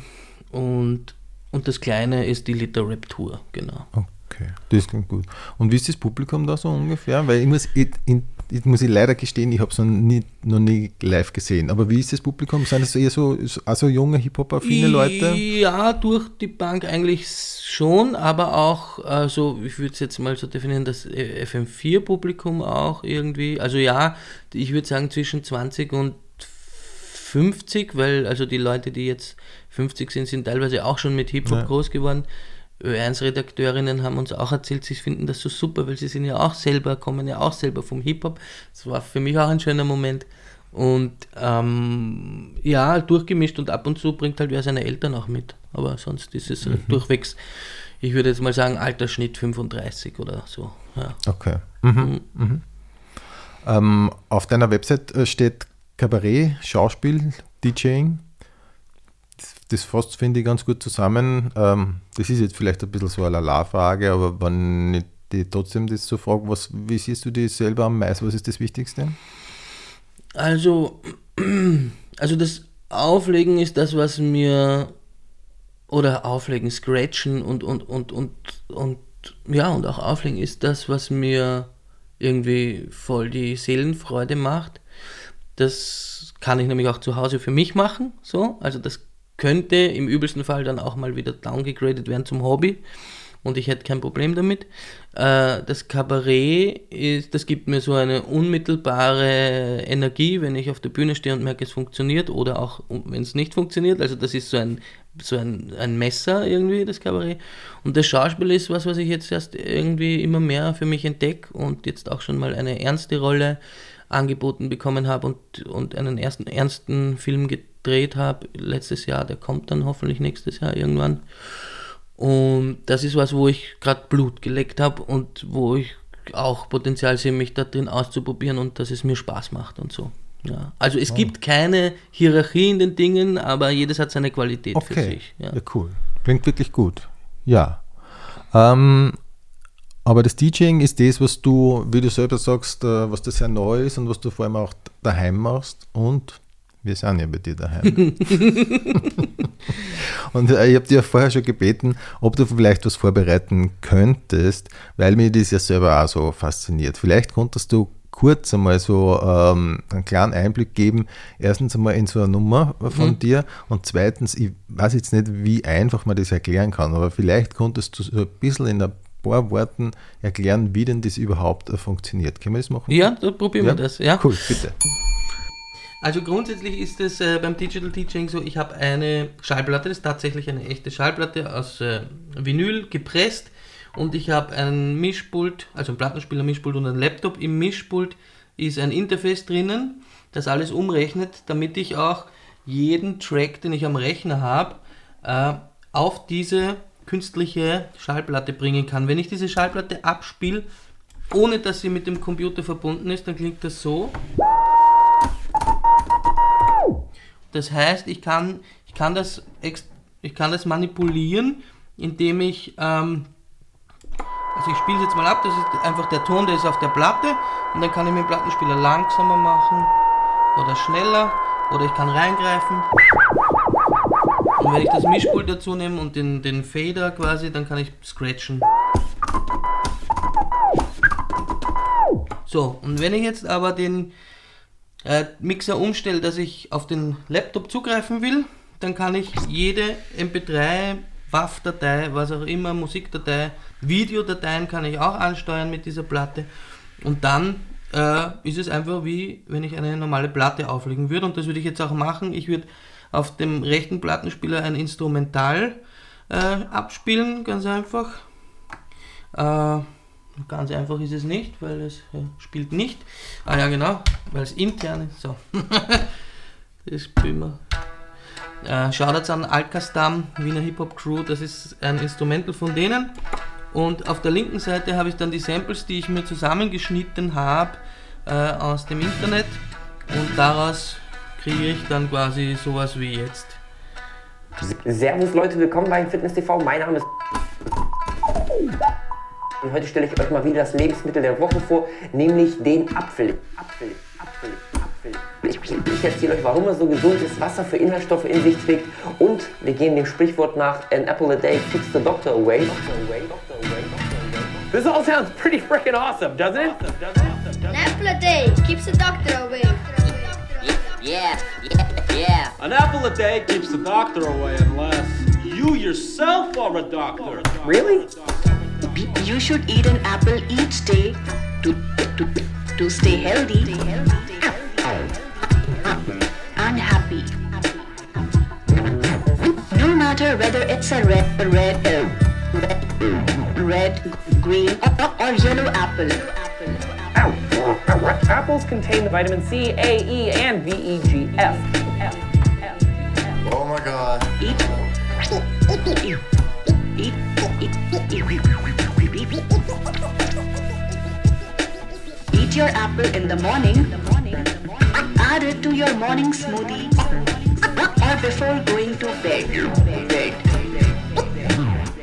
Und, und das Kleine ist die Liter Rap Tour, genau.
Okay, das klingt gut. Und wie ist das Publikum da so ungefähr? Weil ich muss, in, ich muss ich leider gestehen, ich habe es noch nie, noch nie live gesehen. Aber wie ist das Publikum? Sind es eher so also junge Hip-Hop-affine Leute?
Ja, durch die Bank eigentlich schon, aber auch, also ich würde es jetzt mal so definieren, das FM4-Publikum auch irgendwie. Also ja, ich würde sagen zwischen 20 und 50, weil also die Leute, die jetzt 50 sind, sind teilweise auch schon mit Hip-Hop ja. groß geworden. Ö1-Redakteurinnen haben uns auch erzählt, sie finden das so super, weil sie sind ja auch selber, kommen ja auch selber vom Hip-Hop. Das war für mich auch ein schöner Moment. Und ähm, ja, durchgemischt und ab und zu bringt halt wer seine Eltern auch mit. Aber sonst ist es mhm. durchwegs, ich würde jetzt mal sagen, Altersschnitt 35 oder so. Ja.
Okay. Mhm. Mhm. mhm. Ähm, auf deiner Website äh, steht Kabarett, Schauspiel, DJing das fasst, finde ich, ganz gut zusammen. Ähm, das ist jetzt vielleicht ein bisschen so eine Lala-Frage, aber wenn ich die trotzdem das so frage, was, wie siehst du dich selber am meisten? Was ist das Wichtigste?
Also, also das Auflegen ist das, was mir oder Auflegen, Scratchen und, und, und, und, und ja, und auch Auflegen ist das, was mir irgendwie voll die Seelenfreude macht. Das kann ich nämlich auch zu Hause für mich machen, so. Also das könnte im übelsten Fall dann auch mal wieder downgegradet werden zum Hobby und ich hätte kein Problem damit. Äh, das Kabarett ist, das gibt mir so eine unmittelbare Energie, wenn ich auf der Bühne stehe und merke, es funktioniert oder auch wenn es nicht funktioniert. Also das ist so ein so ein, ein Messer irgendwie, das Kabarett. Und das Schauspiel ist was, was ich jetzt erst irgendwie immer mehr für mich entdecke und jetzt auch schon mal eine ernste Rolle angeboten bekommen habe und, und einen ersten ernsten Film gedreht habe letztes Jahr. Der kommt dann hoffentlich nächstes Jahr irgendwann. Und das ist was, wo ich gerade Blut geleckt habe und wo ich auch Potenzial sehe, mich da drin auszuprobieren und dass es mir Spaß macht und so. Ja. Also es oh. gibt keine Hierarchie in den Dingen, aber jedes hat seine Qualität okay. für sich.
Ja. ja, cool. Klingt wirklich gut. Ja. Ähm, aber das DJing ist das, was du, wie du selber sagst, äh, was das sehr neu ist und was du vor allem auch daheim machst und wir sind ja bei dir daheim. und äh, ich habe dir vorher schon gebeten, ob du vielleicht was vorbereiten könntest, weil mir das ja selber auch so fasziniert. Vielleicht konntest du kurz einmal so ähm, einen kleinen Einblick geben. Erstens einmal in so eine Nummer von mhm. dir und zweitens, ich weiß jetzt nicht, wie einfach man das erklären kann, aber vielleicht konntest du so ein bisschen in ein paar Worten erklären, wie denn das überhaupt funktioniert. Können wir das machen?
Ja, da probieren ja? wir das. Ja.
Cool, bitte.
Also grundsätzlich ist es äh, beim Digital Teaching so, ich habe eine Schallplatte, das ist tatsächlich eine echte Schallplatte aus äh, Vinyl gepresst und ich habe ein Mischpult, also ein Plattenspieler Mischpult und ein Laptop. Im Mischpult ist ein Interface drinnen, das alles umrechnet, damit ich auch jeden Track, den ich am Rechner habe, äh, auf diese künstliche Schallplatte bringen kann. Wenn ich diese Schallplatte abspiele, ohne dass sie mit dem Computer verbunden ist, dann klingt das so. Das heißt, ich kann, ich kann, das, ich kann das manipulieren, indem ich, ähm, also ich spiele es jetzt mal ab, das ist einfach der Ton, der ist auf der Platte und dann kann ich mit dem Plattenspieler langsamer machen oder schneller oder ich kann reingreifen. Und wenn ich das Mischpult dazu nehme und den, den Fader quasi, dann kann ich scratchen. So, und wenn ich jetzt aber den, äh, Mixer umstelle, dass ich auf den Laptop zugreifen will, dann kann ich jede MP3, WAV-Datei, was auch immer, Musikdatei, Videodateien kann ich auch ansteuern mit dieser Platte. Und dann äh, ist es einfach wie, wenn ich eine normale Platte auflegen würde. Und das würde ich jetzt auch machen. Ich würde auf dem rechten Plattenspieler ein Instrumental äh, abspielen, ganz einfach. Äh, Ganz einfach ist es nicht, weil es ja, spielt nicht. Ah ja, genau, weil es intern ist. So. das spielen wir. Äh, Shoutouts an Alcastam, Wiener Hip-Hop Crew, das ist ein Instrumental von denen. Und auf der linken Seite habe ich dann die Samples, die ich mir zusammengeschnitten habe äh, aus dem Internet. Und daraus kriege ich dann quasi sowas wie jetzt.
Servus Leute, willkommen bei Fitness TV. Mein Name ist und heute stelle ich euch mal wieder das Lebensmittel der Woche vor, nämlich den Apfel. Apfel, Apfel, Apfel. Ich, ich erzähle euch, warum er so gesund ist, was er für Inhaltsstoffe in sich trägt und wir gehen dem Sprichwort nach, an apple a day keeps the doctor away. Doctor away, doctor away, doctor away. This all sounds pretty freaking awesome, doesn't it?
An apple a day keeps the doctor away.
Yeah, yeah, yeah.
An apple a day keeps the doctor away unless you yourself are a doctor.
Really?
You should eat an apple each day to, to, to stay healthy and happy. No matter whether it's a red, red, red, red green, or, or yellow apple.
Apples contain the vitamin C, A, E, and V, E, G, F.
Oh my god.
Eat. Eat. Eat. Eat. Eat your apple in the morning. Add it to your morning smoothie or before going to bed.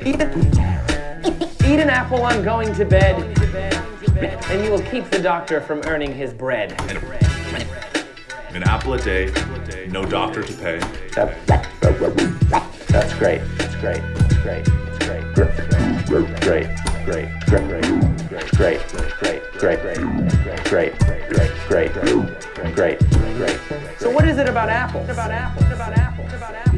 Eat, eat an apple on going to bed, and you will keep the doctor from earning his bread.
An apple a day, no doctor to pay.
That's great. That's great. That's great. That's great. Great. Great. Great great, great, great, great, great, great, great, great, great, great, great, great, great. So what is it about Apple? About Apple? About Apple? About Apple?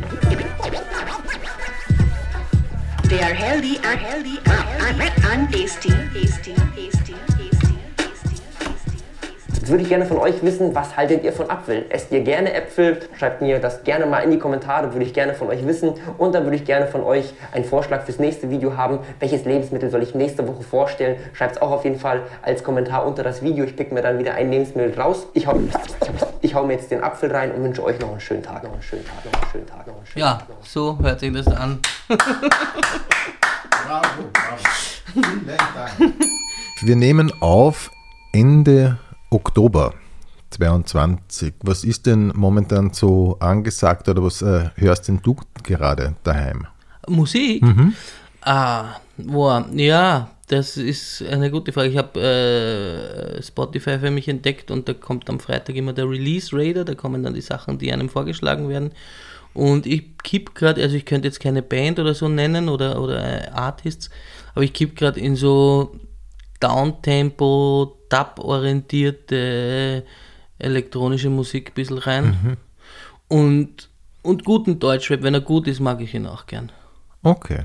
They are healthy and healthy and and, tasty, tasty, tasty, tasty.
Jetzt würde ich gerne von euch wissen, was haltet ihr von Apfel? Esst ihr gerne Äpfel? Schreibt mir das gerne mal in die Kommentare, würde ich gerne von euch wissen. Und dann würde ich gerne von euch einen Vorschlag fürs nächste Video haben. Welches Lebensmittel soll ich nächste Woche vorstellen? Schreibt es auch auf jeden Fall als Kommentar unter das Video. Ich pick mir dann wieder ein Lebensmittel raus. Ich hau, ich hau mir jetzt den Apfel rein und wünsche euch noch einen schönen Tag, noch einen schönen Tag, noch einen schönen Tag, noch einen schönen
Ja,
Tag. einen
so hört sich das an.
Bravo, bravo. Vielen Dank. Wir nehmen auf Ende Oktober 22. Was ist denn momentan so angesagt oder was äh, hörst denn du gerade daheim?
Musik? Ah, boah, ja, das ist eine gute Frage. Ich habe äh, Spotify für mich entdeckt und da kommt am Freitag immer der Release Raider, da kommen dann die Sachen, die einem vorgeschlagen werden. Und ich kipp gerade, also ich könnte jetzt keine Band oder so nennen oder, oder äh, Artists, aber ich kipp gerade in so Downtempo, Dub-orientierte elektronische Musik ein bisschen rein. Und, und guten Deutschrap, wenn er gut ist, mag ich ihn auch gern.
Okay.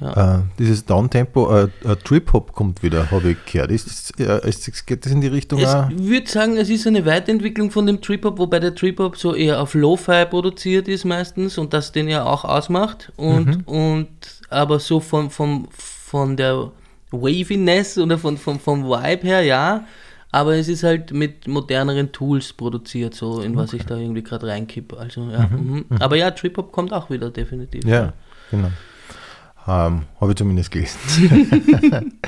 Ja.
Äh, dieses Downtempo, äh, äh, Trip-Hop kommt wieder, habe ich gehört. Ist, äh, ist, geht das in die Richtung?
Ich würde sagen, es ist eine Weiterentwicklung von dem Trip-Hop, wobei der Trip-Hop so eher auf Lo-Fi produziert ist meistens und das den ja auch ausmacht. Und, und aber so von, von, von der Waviness oder von, von, vom Vibe her, ja. Aber es ist halt mit moderneren Tools produziert, so in was ich da irgendwie gerade reinkippe. Also, ja. Mhm. Aber ja, Trip-Hop kommt auch wieder, definitiv.
Ja, genau. Ähm, habe ich zumindest gelesen.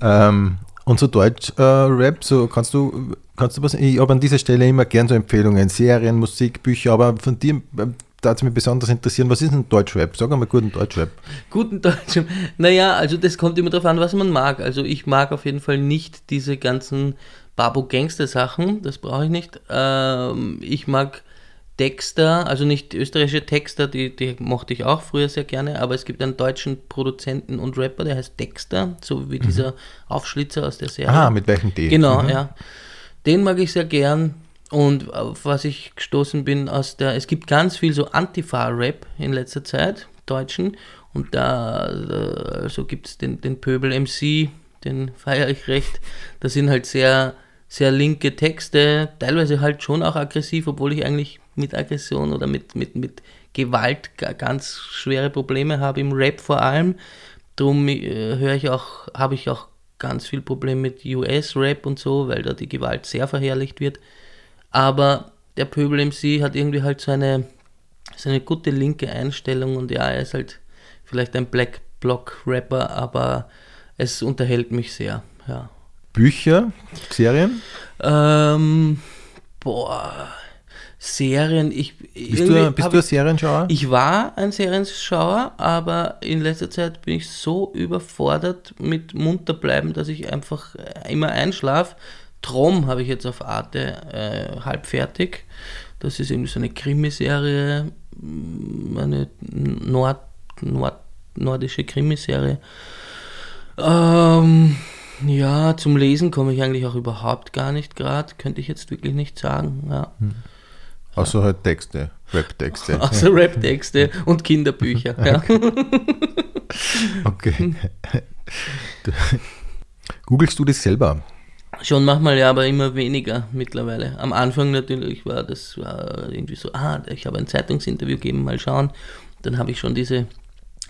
ähm, und so Deutsch-Rap, so kannst du, kannst du was, ich habe an dieser Stelle immer gern so Empfehlungen, Serien, Musik, Bücher, aber von dir ähm, da es mich besonders interessieren, was ist ein Deutschrap? Sag einmal guten Deutschrap.
Guten Deutsch. Naja, also das kommt immer darauf an, was man mag. Also ich mag auf jeden Fall nicht diese ganzen Babo-Gangster-Sachen, das brauche ich nicht. Ähm, ich mag Texter, also nicht österreichische Texter, die, die mochte ich auch früher sehr gerne, aber es gibt einen deutschen Produzenten und Rapper, der heißt Dexter, so wie dieser Aufschlitzer aus der Serie.
Ah, mit welchem D?
Genau,
Mhm.
ja. Den mag ich sehr gern. Und auf was ich gestoßen bin aus der, es gibt ganz viel so Antifa-Rap in letzter Zeit, Deutschen. Und da, da also gibt es den, den Pöbel MC, den feiere ich recht. Das sind halt sehr, sehr linke Texte, teilweise halt schon auch aggressiv, obwohl ich eigentlich mit Aggression oder mit, mit, mit Gewalt ga- ganz schwere Probleme habe, im Rap vor allem. Drum äh, höre ich auch, habe ich auch ganz viel Problem mit US-Rap und so, weil da die Gewalt sehr verherrlicht wird. Aber der Pöbel MC hat irgendwie halt so eine, so eine gute linke Einstellung und ja, er ist halt vielleicht ein Black Block Rapper, aber es unterhält mich sehr, ja.
Bücher, Serien?
Ähm, boah, Serien, ich
Bist du, bist du ein Serienschauer?
ich war ein Serienschauer, aber in letzter Zeit bin ich so überfordert mit munter bleiben, dass ich einfach immer einschlafe. Trom habe ich jetzt auf Arte äh, halb fertig. Das ist irgendwie so eine Krimiserie, mm, eine Nord, Nord, nordische Krimiserie. Ähm, ja, zum Lesen komme ich eigentlich auch überhaupt gar nicht gerade. Könnte ich jetzt wirklich nicht sagen. Ja.
Außer halt Texte, Rap-Texte.
Außer Rap-Texte und Kinderbücher. Ja.
Okay. Du, googelst du das selber?
Schon manchmal ja, aber immer weniger mittlerweile. Am Anfang natürlich war das war irgendwie so, ah, ich habe ein Zeitungsinterview gegeben, mal schauen. Dann habe ich schon diese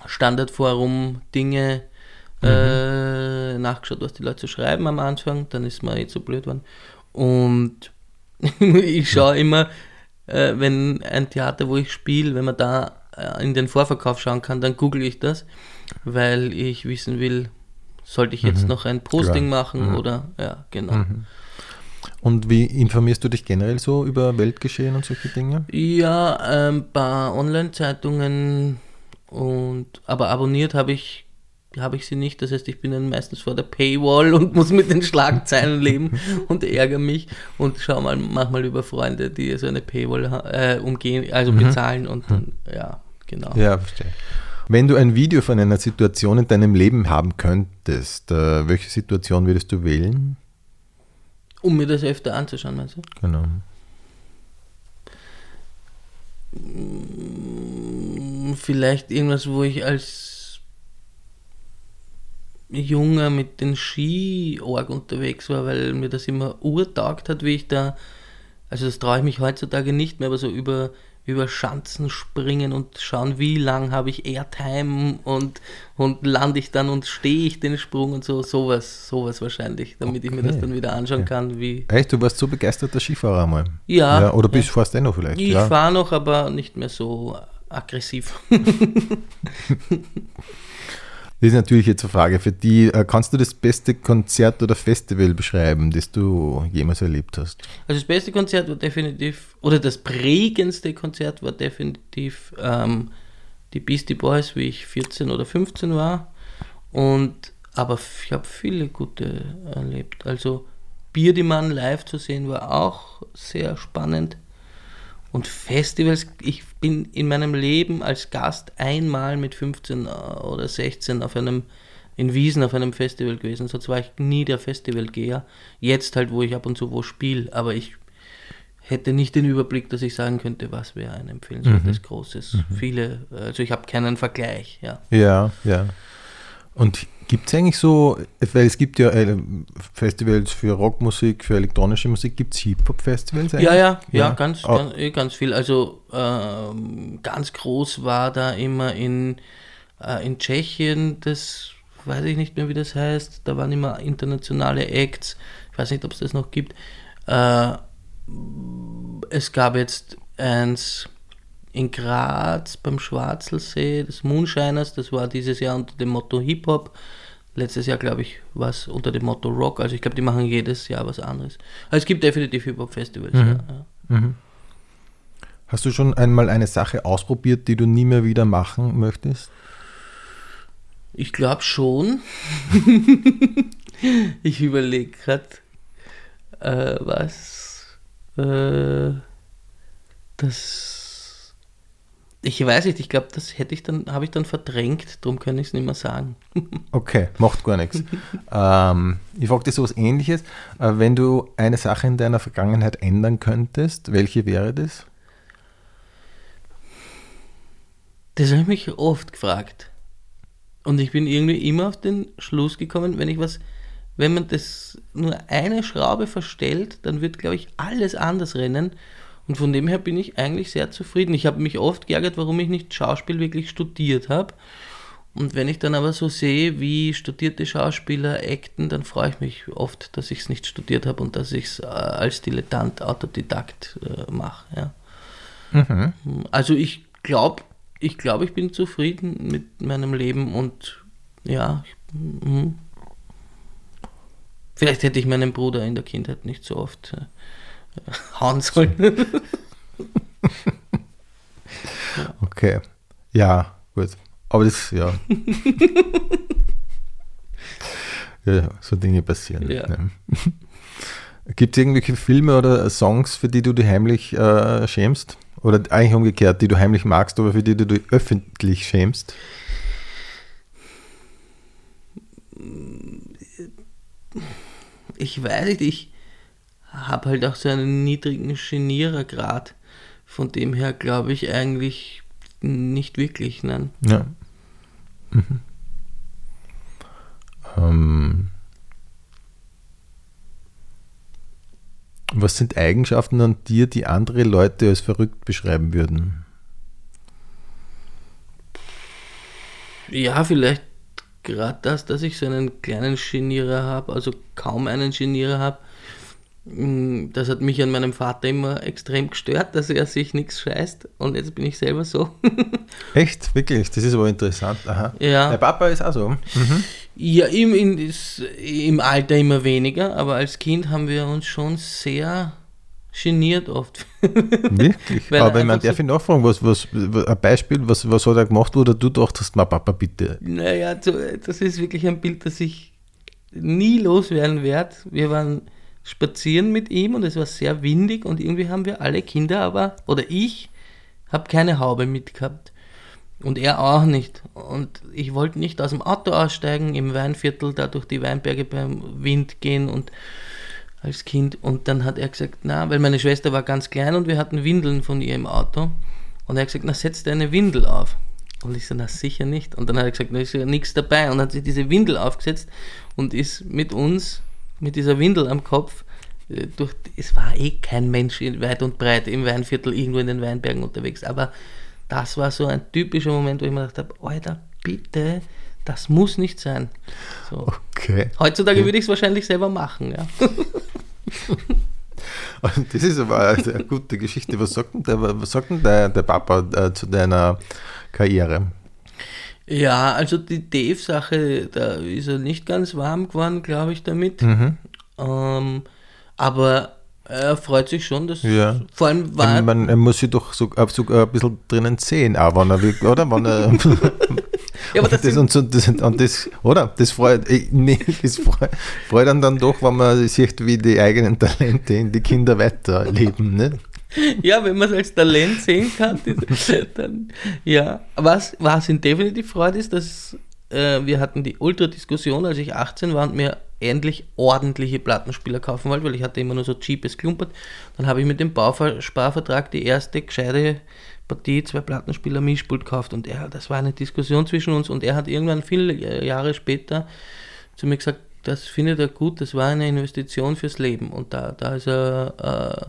Standardforum-Dinge äh, nachgeschaut, was die Leute so schreiben am Anfang. Dann ist mir jetzt so blöd worden. Und ich schaue immer, äh, wenn ein Theater, wo ich spiele, wenn man da äh, in den Vorverkauf schauen kann, dann google ich das, weil ich wissen will, sollte ich jetzt noch ein Posting
Klar.
machen oder ja, genau.
Und wie informierst du dich generell so über Weltgeschehen und solche Dinge?
Ja, ein paar Online-Zeitungen und aber abonniert habe ich habe ich sie nicht. Das heißt, ich bin dann meistens vor der Paywall und muss mit den Schlagzeilen leben und ärgere mich und schaue mal manchmal über Freunde, die so eine Paywall äh, umgehen, also bezahlen und dann, ja, genau.
Ja, verstehe. Wenn du ein Video von einer Situation in deinem Leben haben könntest, äh, welche Situation würdest du wählen?
Um mir das öfter anzuschauen, meinst du?
Genau.
Vielleicht irgendwas, wo ich als Junger mit den Ski arg unterwegs war, weil mir das immer urtaugt hat, wie ich da, also das traue ich mich heutzutage nicht mehr, aber so über, über Schanzen springen und schauen, wie lang habe ich Airtime und, und lande ich dann und stehe ich den Sprung und so, sowas, sowas wahrscheinlich, damit ich mir das
Okay.
dann wieder anschauen
Okay.
kann, wie.
Echt, du warst so begeisterter Skifahrer einmal.
Ja.
oder bist fast dennoch vielleicht.
Ich
ja.
fahre noch, aber nicht mehr so aggressiv.
Das ist natürlich jetzt eine Frage für die. Äh, Kannst du das beste Konzert oder Festival beschreiben, das du jemals erlebt hast?
Also das beste Konzert war definitiv, oder das prägendste Konzert war definitiv ähm, die Beastie Boys, wie ich 14 oder 15 war. Und aber ich habe viele gute erlebt. Also Bierdimann live zu sehen war auch sehr spannend. Und Festivals, ich bin in meinem Leben als Gast einmal mit 15 oder 16 auf einem, in Wiesen auf einem Festival gewesen. Sonst war ich nie der Festivalgeher. Jetzt halt, wo ich ab und zu wo spiele. Aber ich hätte nicht den Überblick, dass ich sagen könnte, was wäre ein empfehlenswertes Großes. Viele, also ich habe keinen Vergleich, ja.
Ja, ja. Und gibt es eigentlich so, weil es gibt ja äh, Festivals für Rockmusik, für elektronische Musik, gibt es Hip-Hop-Festivals
Ja, ja, ja, ganz,
Ah,
ganz, eh, ganz viel. Also ähm, ganz groß war da immer in, äh, in Tschechien, das weiß ich nicht mehr, wie das heißt. Da waren immer internationale Acts. Ich weiß nicht, ob es das noch gibt. Äh, es gab jetzt eins in Graz beim Schwarzelsee, des Moonshiners, das war dieses Jahr unter dem Motto Hip-Hop. Letztes Jahr, glaube ich, war es unter dem Motto Rock. Also ich glaube, die machen jedes Jahr was anderes. Also es gibt definitiv Hip-Hop-Festivals. Ja, ja.
Hast du schon einmal eine Sache ausprobiert, die du nie mehr wieder machen möchtest?
Ich glaube schon. ich überlege gerade, äh, was äh, das. Ich weiß nicht, ich glaube, das hätte ich dann, habe ich dann verdrängt, darum kann ich es nicht mehr sagen.
Okay, macht gar nichts. ähm, ich frage dir so was ähnliches. Äh, wenn du eine Sache in deiner Vergangenheit ändern könntest, welche wäre das?
Das habe ich mich oft gefragt. Und ich bin irgendwie immer auf den Schluss gekommen, wenn ich was, wenn man das nur eine Schraube verstellt, dann wird, glaube ich, alles anders rennen. Und von dem her bin ich eigentlich sehr zufrieden. Ich habe mich oft geärgert, warum ich nicht Schauspiel wirklich studiert habe. Und wenn ich dann aber so sehe, wie studierte Schauspieler acten, dann freue ich mich oft, dass ich es nicht studiert habe und dass ich es äh, als Dilettant, Autodidakt äh, mache. Ja. Also ich glaube, ich glaube, ich bin zufrieden mit meinem Leben und ja, ich, mhm. vielleicht hätte ich meinen Bruder in der Kindheit nicht so oft äh, hauen sollen.
Okay. Ja, gut. Aber das, ja. ja, so Dinge passieren.
Ja.
Ne? Gibt es irgendwelche Filme oder Songs, für die du dich heimlich äh, schämst? Oder eigentlich umgekehrt, die du heimlich magst, aber für die du dich öffentlich schämst?
ich weiß nicht, ich habe halt auch so einen niedrigen Genierergrad. Von dem her glaube ich eigentlich nicht wirklich, nein.
Ja. Mhm. Ähm, was sind Eigenschaften an dir, die andere Leute als verrückt beschreiben würden?
Ja, vielleicht gerade das, dass ich so einen kleinen Genierer habe, also kaum einen Genierer habe. Mm, Das hat mich an meinem Vater immer extrem gestört, dass er sich nichts scheißt und jetzt bin ich selber so.
Echt? Wirklich? Das ist aber interessant. Aha.
Ja.
Dein Papa ist auch so. Mhm.
Ja, im, in, im Alter immer weniger, aber als Kind haben wir uns schon sehr geniert oft.
Wirklich?
Weil
aber ich meine, darf ich nachfragen, was, was, ein Beispiel, was, was hat er gemacht, wo du dachtest, na Papa, bitte.
Naja, das ist wirklich ein Bild, das ich nie loswerden werde. Wir waren spazieren mit ihm und es war sehr windig und irgendwie haben wir alle Kinder aber, oder ich, habe keine Haube mitgehabt. Und er auch nicht. Und ich wollte nicht aus dem Auto aussteigen, im Weinviertel da durch die Weinberge beim Wind gehen und als Kind. Und dann hat er gesagt, na, weil meine Schwester war ganz klein und wir hatten Windeln von ihr im Auto. Und er hat gesagt, na, setz deine Windel auf. Und ich so, na sicher nicht. Und dann hat er gesagt, na ist ja nichts dabei. Und hat sich diese Windel aufgesetzt und ist mit uns, mit dieser Windel am Kopf, äh, durch, es war eh kein Mensch in weit und breit im Weinviertel irgendwo in den Weinbergen unterwegs. Aber das war so ein typischer Moment, wo ich mir gedacht habe, Alter, bitte, das muss nicht sein. So.
Okay.
Heutzutage würde ich es wahrscheinlich selber machen, ja.
Das ist aber eine gute Geschichte. Was sagt denn der, was sagt denn der, der Papa äh, zu deiner Karriere?
Ja, also die Dave-Sache, da ist er nicht ganz warm geworden, glaube ich, damit.
Mhm.
Ähm, aber er freut sich schon, dass
Ja.
vor allem war
Ich er muss sich doch so, äh, sogar ein bisschen drinnen sehen, auch wenn er will, oder? Wenn er,
Ja, aber das
das, und, so, das, und das, oder? Das freut, nee, das freut, freut dann, dann doch, wenn man sieht, wie die eigenen Talente in die Kinder weiterleben. Ne?
Ja, wenn man es als Talent sehen kann, dann ja. Was, was ihn definitiv freut, ist, dass äh, wir hatten die Ultra-Diskussion, als ich 18 war und mir endlich ordentliche Plattenspieler kaufen wollte, weil ich hatte immer nur so cheapes Klumpert. Dann habe ich mit dem Bausparvertrag die erste gescheite Partie, zwei Plattenspieler Mischpult gekauft und er, das war eine Diskussion zwischen uns und er hat irgendwann viele äh, Jahre später zu mir gesagt, das findet er gut, das war eine Investition fürs Leben und da, da ist er, äh,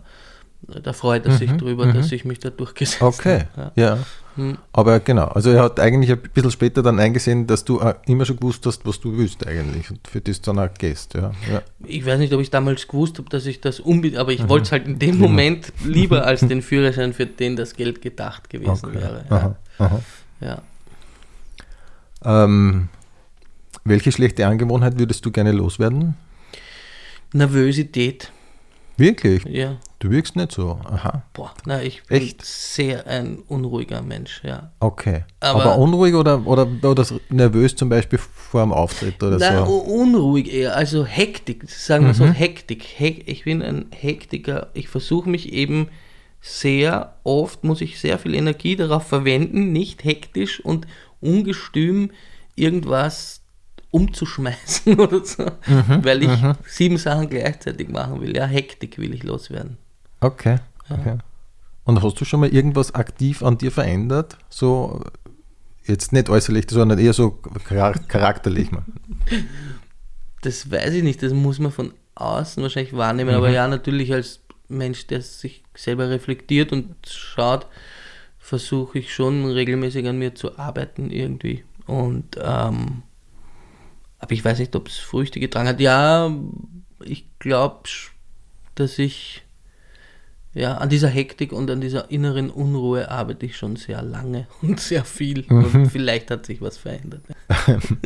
da freut er sich drüber, dass ich mich da durchgesetzt
Mhm, Okay,
habe. Ja.
ja. Aber genau, also er hat eigentlich ein bisschen später dann eingesehen, dass du äh, immer schon gewusst hast, was du willst eigentlich und für das dann auch gehst. Ja. Ja.
Ich weiß nicht, ob ich damals gewusst habe, dass ich das unbedingt, aber ich wollte es halt in dem Moment lieber als den Führerschein, für den das Geld gedacht gewesen
Okay.
wäre.
Aha, aha.
Ja.
Ähm, welche schlechte Angewohnheit würdest du gerne loswerden?
Nervosität,
Wirklich?
ja.
Du wirkst nicht so. Aha.
Boah, na, ich bin
Echt?
sehr ein unruhiger Mensch, ja.
Okay. Aber,
Aber-
unruhig oder, oder, oder nervös zum Beispiel vor dem Auftritt oder
Na,
so?
unruhig eher, also Hektik, sagen wir so, Hektik. Hek, ich bin ein Hektiker. Ich versuche mich eben sehr oft, muss ich sehr viel Energie darauf verwenden, nicht hektisch und ungestüm irgendwas umzuschmeißen oder so, weil ich sieben Sachen gleichzeitig machen will. Ja, Hektik will ich loswerden.
Okay. okay. Und hast du schon mal irgendwas aktiv an dir verändert? So, jetzt nicht äußerlich, sondern eher so char- charakterlich.
Das weiß ich nicht, das muss man von außen wahrscheinlich wahrnehmen, aber ja, natürlich als Mensch, der sich selber reflektiert und schaut, versuche ich schon regelmäßig an mir zu arbeiten irgendwie. Und ähm, aber ich weiß nicht, ob es Früchte getragen hat. Ja, ich glaube, dass ich ja an dieser Hektik und an dieser inneren Unruhe arbeite ich schon sehr lange und sehr viel. Und vielleicht hat sich was verändert.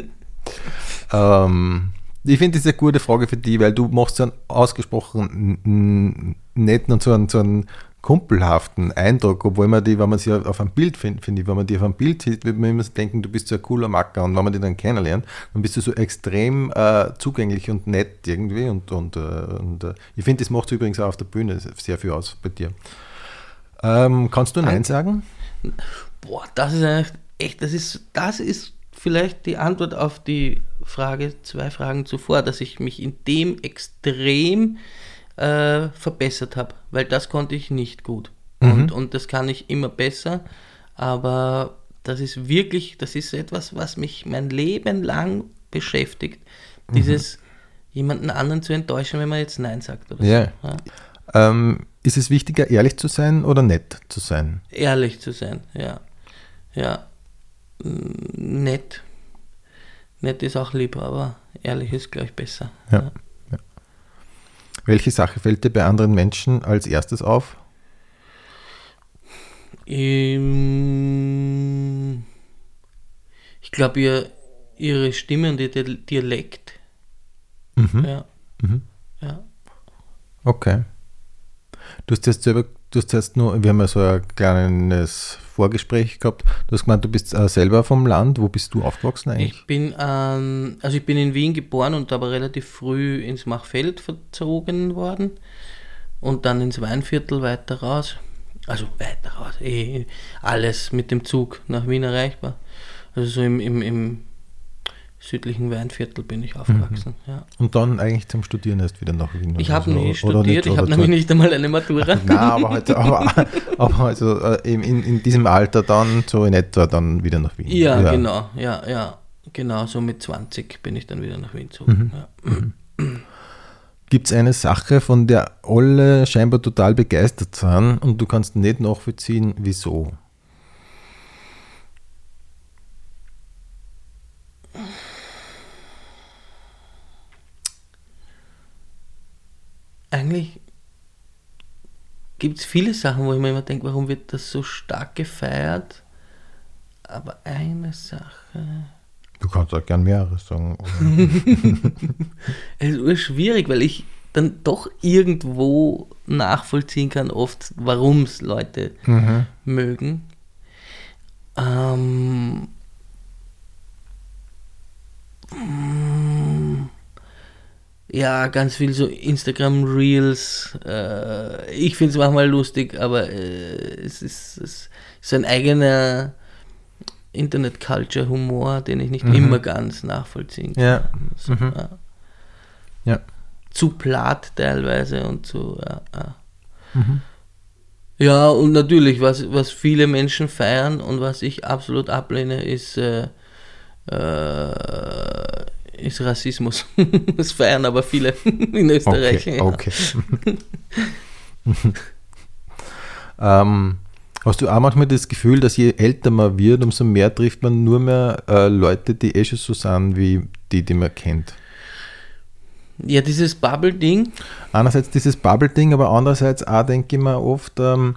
Ähm, ich finde das eine gute Frage für dich, weil du machst so einen ausgesprochen netten und so einen, so einen kumpelhaften Eindruck, obwohl man die, wenn man sie auf einem Bild findet, finde ich, wenn man die auf einem Bild sieht, wird man immer denken, du bist so ein cooler Macker und wenn man die dann kennenlernt, dann bist du so extrem äh, zugänglich und nett irgendwie und, und, äh, und äh, ich finde, das macht übrigens auch auf der Bühne sehr viel aus bei dir. Ähm, kannst du Nein sagen?
Boah, das ist eigentlich echt, das ist, das ist vielleicht die Antwort auf die Frage, zwei Fragen zuvor, dass ich mich in dem extrem äh, verbessert habe, weil das konnte ich nicht gut. Und, und das kann ich immer besser, aber das ist wirklich, das ist etwas, was mich mein Leben lang beschäftigt. Dieses jemanden anderen zu enttäuschen, wenn man jetzt Nein sagt. Oder
Ja.
so. ja.
Ähm, ist es wichtiger, ehrlich zu sein oder nett zu sein?
Ehrlich zu sein, ja. Ja. Mm, Nett. Nett ist auch lieber, aber ehrlich ist, glaube ich, besser.
Ja. ja. Welche Sache fällt dir bei anderen Menschen als erstes auf?
Ähm, Ich glaube, ihr, ihre Stimme und ihr Di- Dialekt. Ja. Ja.
Okay. Du hast jetzt selber, du hast jetzt nur, wir haben ja so ein kleines Vorgespräch gehabt. Du hast gemeint, du bist äh, selber vom Land. Wo bist du aufgewachsen eigentlich?
Ich bin, ähm, also ich bin in Wien geboren und aber relativ früh ins Machfeld verzogen worden und dann ins Weinviertel weiter raus. Also weiter raus, eh, alles mit dem Zug nach Wien erreichbar. Also so im, im, im südlichen Weinviertel bin ich aufgewachsen. Ja.
Und dann eigentlich zum Studieren erst wieder nach Wien.
Ich habe
so,
nie
oder
studiert,
nicht,
ich habe nämlich nicht einmal eine Matura.
Nein, aber, halt, aber, aber also in, in diesem Alter dann so in etwa dann wieder nach Wien.
Ja, genau, ja, ja. Genau, so mit 20 bin ich dann wieder nach Wien gezogen. Ja.
Gibt es eine Sache, von der alle scheinbar total begeistert sind und du kannst nicht nachvollziehen, wieso?
Eigentlich gibt es viele Sachen, wo ich mir immer denke, warum wird das so stark gefeiert? Aber eine Sache.
Du kannst auch gern mehrere sagen.
Es ist schwierig, weil ich dann doch irgendwo nachvollziehen kann, oft, warum es Leute mögen. Ähm, mm, ja, ganz viel so Instagram Reels. Äh, ich finde es manchmal lustig, aber äh, es, ist, es ist ein eigener Internet-Culture-Humor, den ich nicht immer ganz nachvollziehen kann.
ja.
So, ja
ja.
zu platt teilweise und zu. Ja, ja. ja und natürlich, was, was viele Menschen feiern und was ich absolut ablehne, ist, äh, äh, ist Rassismus. das feiern aber viele in Österreich.
Okay,
ja.
okay. ähm, hast du auch manchmal das Gefühl, dass je älter man wird, umso mehr trifft man nur mehr äh, Leute, die eh schon so sind, wie die, die man kennt?
ja, dieses Bubble-Ding,
Einerseits dieses Bubble-Ding, aber andererseits auch denke ich mir oft, ähm,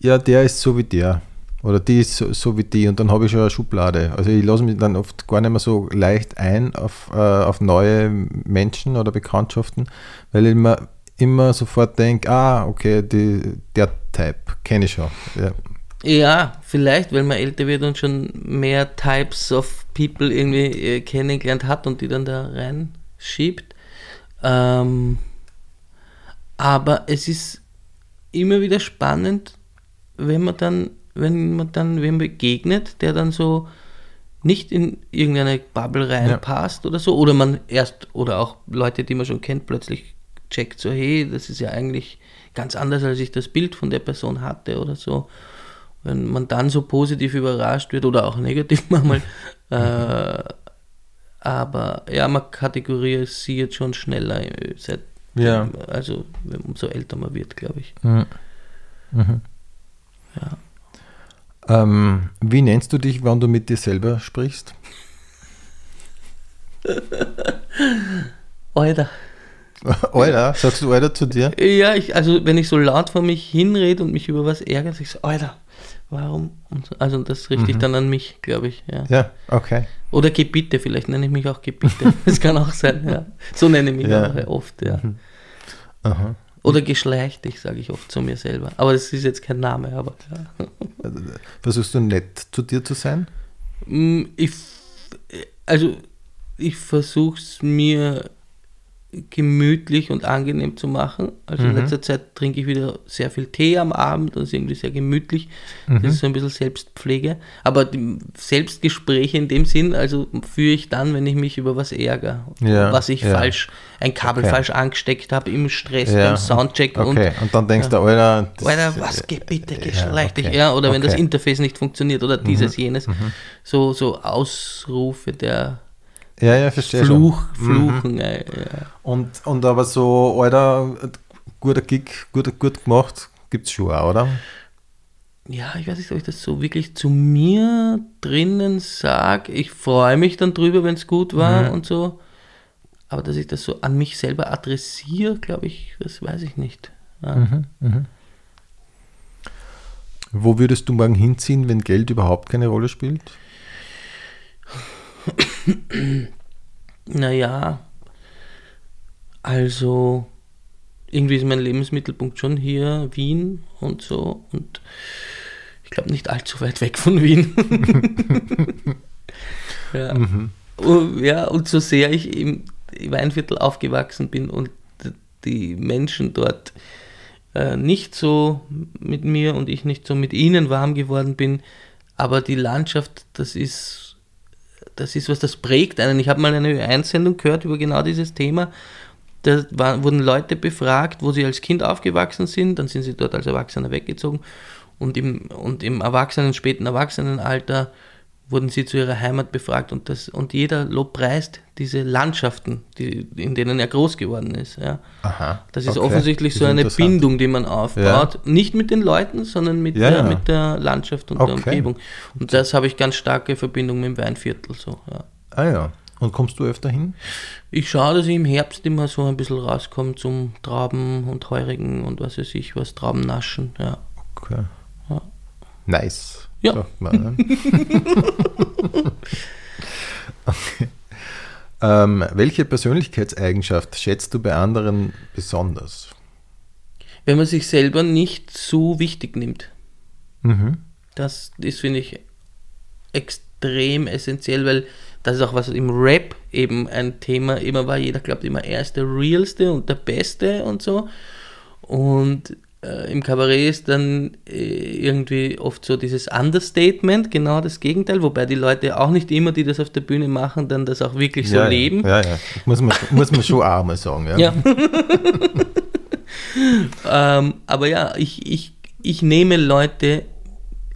ja, der ist so wie der. Oder die ist so, so wie die und dann habe ich schon eine Schublade. Also ich lasse mich dann oft gar nicht mehr so leicht ein auf, äh, auf neue Menschen oder Bekanntschaften, weil ich mir immer sofort denke, ah, okay, die, der Type kenne ich schon. Ja.
Ja, vielleicht, weil man älter wird und schon mehr Types of People irgendwie äh, kennengelernt hat und die dann da reinschiebt. Ähm, aber es ist immer wieder spannend, wenn man dann, wenn man dann wem begegnet, der dann so nicht in irgendeine Bubble reinpasst oder so, oder man erst, oder auch Leute, die man schon kennt, plötzlich checkt so, hey, das ist ja eigentlich ganz anders, als ich das Bild von der Person hatte oder so wenn man dann so positiv überrascht wird oder auch negativ manchmal. äh, aber ja, man kategorisiert schon schneller, äh, seit,
Ja.
also umso älter man wird, glaube ich.
Ähm, wie nennst du dich, wenn du mit dir selber sprichst?
Alter.
Alter, sagst du Alter zu dir?
Ja, ich, also wenn ich so laut vor mich hinrede und mich über was ärgere, sag ich so, Alter, warum? Und so, also das richte ich dann an mich, glaube ich. Ja.
Ja, okay.
Oder Gebiete, vielleicht nenne ich mich auch Gebiete. Das kann auch sein, ja. So nenne ich mich
Ja.
auch oft, ja.
Aha.
Oder geschlechtlich, sage ich oft zu mir selber. Aber das ist jetzt kein Name, aber ja.
Versuchst du nett zu dir zu sein?
Mm, Ich, also ich versuche es mir gemütlich und angenehm zu machen. Also in letzter Zeit trinke ich wieder sehr viel Tee am Abend und es ist irgendwie sehr gemütlich. Das ist so ein bisschen Selbstpflege. Aber die Selbstgespräche in dem Sinn, also führe ich dann, wenn ich mich über was ärgere.
Ja,
was ich
ja.
falsch, ein Kabel
Okay.
falsch angesteckt habe im Stress,
Ja.
beim Soundcheck und
Okay, und dann denkst du, Alter, das-
Alter, was geht bitte geschlechtlich?
okay,
Ja, oder wenn das
okay. Mhm.
Interface nicht funktioniert oder dieses, jenes. So, so Ausrufe der
ja, ja, verstehe
Fluch,
schon.
Fluchen. äh, Ja.
Und, und aber so, Alter, guter Gig, gut, gut gemacht, gibt's schon auch, oder?
ja, ich weiß nicht, ob ich das so wirklich zu mir drinnen sage. Ich freue mich dann drüber, wenn es gut war und so. Aber dass ich das so an mich selber adressiere, glaube ich, das weiß ich nicht. Ja.
Wo würdest du morgen hinziehen, wenn Geld überhaupt keine Rolle spielt?
Naja, also irgendwie ist mein Lebensmittelpunkt schon hier, Wien und so. Und ich glaube nicht allzu weit weg von Wien. ja. Und, ja, und so sehr ich im Weinviertel aufgewachsen bin und die Menschen dort äh, nicht so mit mir und ich nicht so mit ihnen warm geworden bin, aber die Landschaft, das ist das ist was, das prägt einen. Ich habe mal eine Einsendung gehört über genau dieses Thema. Da war, wurden Leute befragt, wo sie als Kind aufgewachsen sind, dann sind sie dort als Erwachsener weggezogen und im, und im Erwachsenen, späten Erwachsenenalter wurden sie zu ihrer Heimat befragt und, das, und jeder lobpreist diese Landschaften, die, in denen er groß geworden ist. Ja.
Aha.
Das ist
okay.
offensichtlich
Das
so
ist
eine
interessant.
Bindung, die man aufbaut. Nicht mit den Leuten, sondern mit,
Ja,
der,
ja.
mit der Landschaft und der
Okay.
Umgebung. Und das habe ich ganz starke Verbindung mit dem Weinviertel. So, ja.
Ah ja. Und kommst du öfter hin?
Ich schaue, dass ich im Herbst immer so ein bisschen rauskomme zum Trauben und Heurigen und was weiß ich, was Trauben naschen. Ja.
Okay.
Ja.
Nice.
Ja.
ne? okay. ähm, welche Persönlichkeitseigenschaft schätzt du bei anderen besonders?
Wenn man sich selber nicht zu wichtig nimmt.
Mhm.
Das ist, finde ich, extrem essentiell, weil das ist auch was im Rap eben ein Thema immer war. Jeder glaubt immer, er ist der Realste und der Beste und so. Und äh, im Kabarett ist dann äh, irgendwie oft so dieses Understatement, genau das Gegenteil, wobei die Leute auch nicht immer, die das auf der Bühne machen, dann das auch wirklich so
ja,
leben.
Ja, ja. Muss man, muss man schon auch mal sagen. Ja.
Ja. ähm, aber ja, ich, ich, ich nehme Leute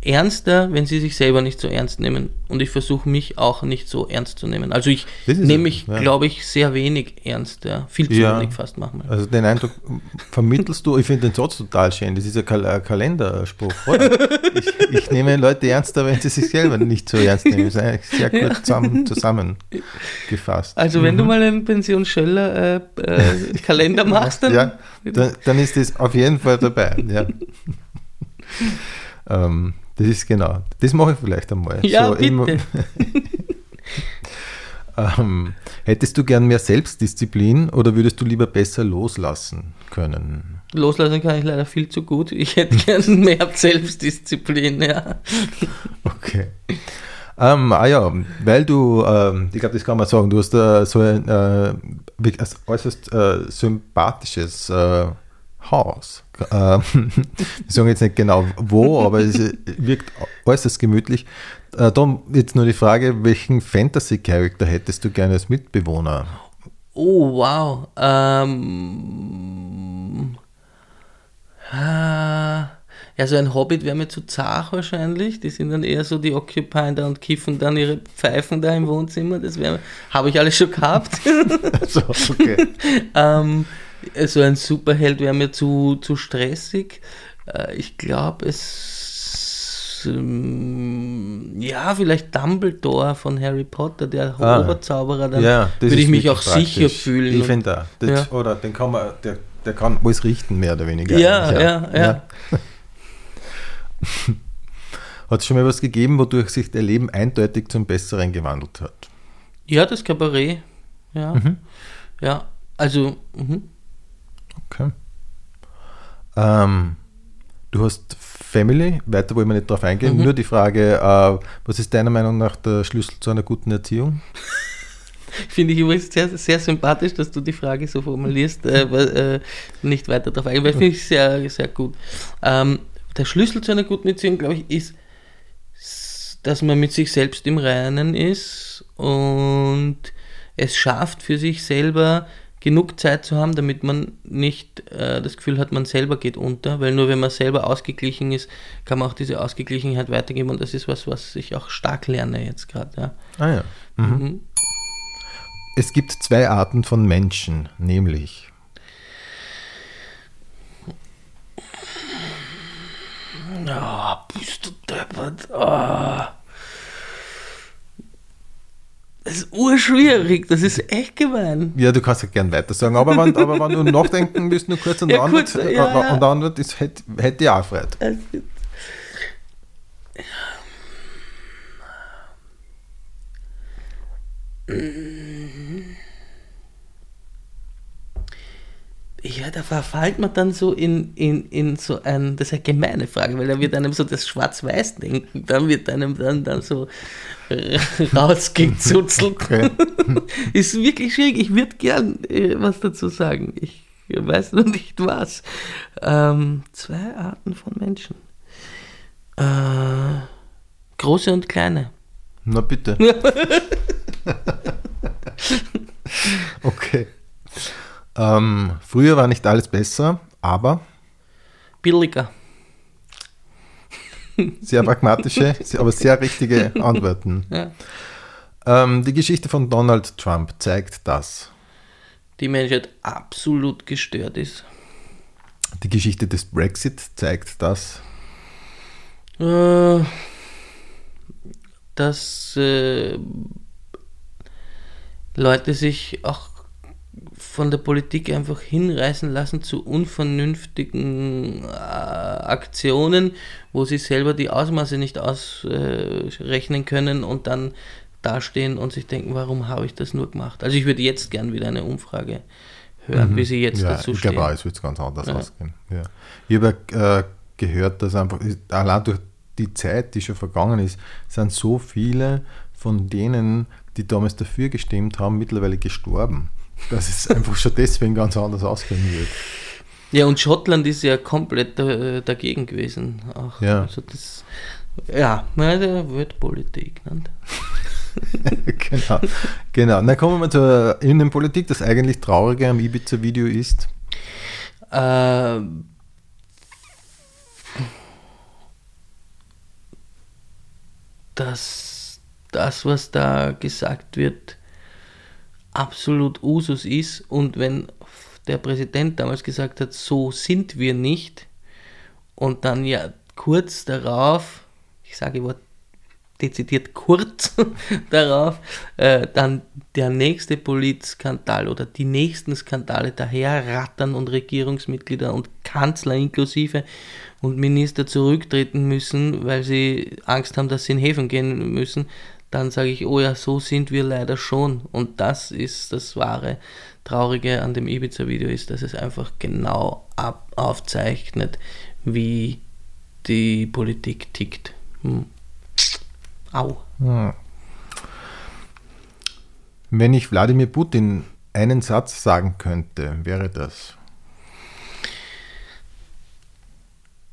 ernster, wenn sie sich selber nicht so ernst nehmen. Und ich versuche mich auch nicht so ernst zu nehmen. Also ich nehme mich,
ja.
glaube ich, sehr wenig ernst. Ja. Viel zu
Ja.
wenig fast manchmal.
Also den Eindruck vermittelst du, ich finde den Satz total schön, das ist ein Kal ein Kalenderspruch. Oder? Ich, ich nehme Leute ernster, wenn sie sich selber nicht so ernst nehmen. Das ist eigentlich sehr gut zusammen, zusammengefasst.
Also wenn du mal einen Pension Schöller äh, äh, Kalender machst, dann
dann, dann ist das auf jeden Fall dabei. Ja. ähm, das ist genau, das mache ich vielleicht einmal.
Ja,
immer-
bitte.
ähm, hättest du gern mehr Selbstdisziplin oder würdest du lieber besser loslassen können?
loslassen kann ich leider viel zu gut. Ich hätte gern mehr Selbstdisziplin, ja.
Okay. Ähm, ah ja, weil du, ähm, ich glaube, das kann man sagen, du hast äh, so ein äh, äußerst äh, sympathisches äh, Haus. Ähm, wir sagen jetzt nicht genau wo, aber es wirkt äußerst gemütlich. Äh, dann jetzt nur die Frage, welchen Fantasy-Charakter hättest du gerne als Mitbewohner?
Oh, wow. Ähm, ah, ja, so ein Hobbit wäre mir zu zart wahrscheinlich. Die sind dann eher so die Occupyen da und kiffen dann ihre Pfeifen da im Wohnzimmer. Das wäre, habe ich alles schon gehabt.
So, okay.
ähm, so ein Superheld wäre mir zu, zu stressig. Äh, ich glaube, es. Ähm, ja, vielleicht Dumbledore von Harry Potter, der
Ah.
Oberzauberer. Dann
ja,
würde ich mich auch sicher
praktisch.
fühlen.
Ich finde da. Das,
Ja.
Oder den kann man, der, der kann alles richten, mehr oder weniger.
Ja,
eigentlich,
ja, ja.
Hat es schon mal was gegeben, wodurch sich dein Leben eindeutig zum Besseren gewandelt hat?
Ja, das Kabarett. Ja. Ja, also, mhm.
Okay. Ähm, du hast Family, weiter wollen wir nicht drauf eingehen.
Mhm.
Nur die Frage, äh, was ist deiner Meinung nach der Schlüssel zu einer guten Erziehung?
finde ich übrigens sehr, sehr sympathisch, dass du die Frage so formulierst, äh, äh, nicht weiter darauf eingehen, weil finde ich sehr, sehr gut. Ähm, der Schlüssel zu einer guten Beziehung, glaube ich, ist, dass man mit sich selbst im Reinen ist und es schafft für sich selber genug Zeit zu haben, damit man nicht äh, das Gefühl hat, man selber geht unter, weil nur wenn man selber ausgeglichen ist, kann man auch diese Ausgeglichenheit weitergeben und das ist was, was ich auch stark lerne jetzt gerade. Ja.
Ah ja.
Mhm.
Es gibt zwei Arten von Menschen, nämlich
Ah, bist du deppert. Ah. Das ist urschwierig, das ist echt gemein.
Ja, du kannst ja gern weiter sagen, aber wenn, aber wenn du nachdenken willst, nur kurz an
Ja,
Antwort,
kurz, ja,
der Antwort ist, hätte, hätte ich auch gefreut.
Ja, da verfällt man dann so in, in, in so ein, das ist eine gemeine Frage, weil da wird einem so das Schwarz-Weiß-Denken, dann wird einem dann, dann so äh, rausgezuzelt.
Okay.
ist wirklich schwierig, ich würde gern äh, was dazu sagen. Ich weiß noch nicht was. Ähm, zwei Arten von Menschen. Äh, große und kleine.
Na bitte. okay. Ähm, früher war nicht alles besser, aber
Billiger.
Sehr pragmatische, aber sehr richtige Antworten.
Ja.
Ähm, die Geschichte von Donald Trump zeigt das.
Die Menschheit absolut gestört ist.
Die Geschichte des Brexit zeigt das.
Äh, dass äh, Leute sich auch von der Politik einfach hinreißen lassen zu unvernünftigen äh, Aktionen, wo sie selber die Ausmaße nicht ausrechnen können und dann dastehen und sich denken, warum habe ich das nur gemacht? Also ich würde jetzt gern wieder eine Umfrage hören, wie sie jetzt
ja,
dazu
ich
stehen.
glaube auch, es wird ganz anders
Ja.
ausgehen. Ja. Ich habe äh, gehört, dass einfach, allein durch die Zeit, die schon vergangen ist, sind so viele von denen, die damals dafür gestimmt haben, mittlerweile gestorben. Dass es einfach schon deswegen ganz anders ausgehen wird.
Ja, und Schottland ist ja komplett äh, dagegen gewesen. Auch.
Ja.
Also das, ja, na, da wird Politik. Ne?
genau. genau. Dann kommen wir zur Innenpolitik. Das eigentlich Traurige am Ibiza-Video ist,
Äh, dass das, was da gesagt wird, absolut Usus ist und wenn der Präsident damals gesagt hat, so sind wir nicht und dann ja kurz darauf, ich sage Wort dezidiert kurz darauf, äh, dann der nächste Politskandal oder die nächsten Skandale daherrattern und Regierungsmitglieder und Kanzler inklusive und Minister zurücktreten müssen, weil sie Angst haben, dass sie in Häfen gehen müssen, dann sage ich, oh ja, so sind wir leider schon. Und das ist das wahre Traurige an dem Ibiza-Video ist, dass es einfach genau ab aufzeichnet, wie die Politik tickt. Hm. Au.
wenn ich Wladimir Putin einen Satz sagen könnte, wäre das.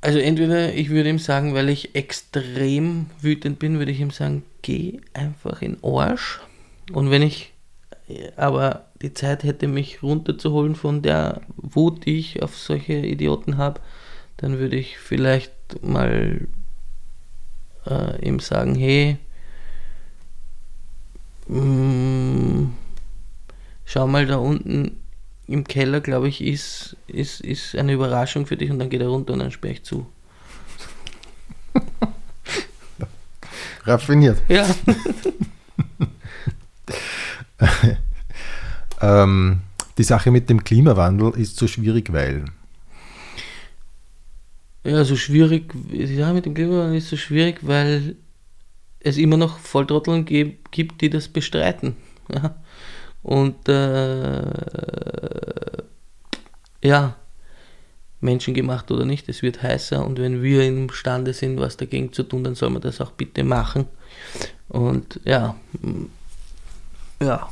Also entweder ich würde ihm sagen, weil ich extrem wütend bin, würde ich ihm sagen, geh einfach in Arsch. Und wenn ich aber die Zeit hätte, mich runterzuholen von der Wut, die ich auf solche Idioten habe, dann würde ich vielleicht mal äh, ihm sagen, hey, mm, schau mal da unten im Keller, glaube ich, ist, ist, ist eine Überraschung für dich und dann geht er runter und dann sperre ich zu.
Raffiniert.
Ja.
Ähm, die Sache mit dem Klimawandel ist so schwierig, weil.
Ja, so schwierig, ja, mit dem Klimawandel ist so schwierig, weil es immer noch Volltrotteln gibt, die das bestreiten. Ja. Und äh, ja, menschengemacht oder nicht, es wird heißer und wenn wir imstande sind, was dagegen zu tun, dann soll man das auch bitte machen. Und ja, mm, ja,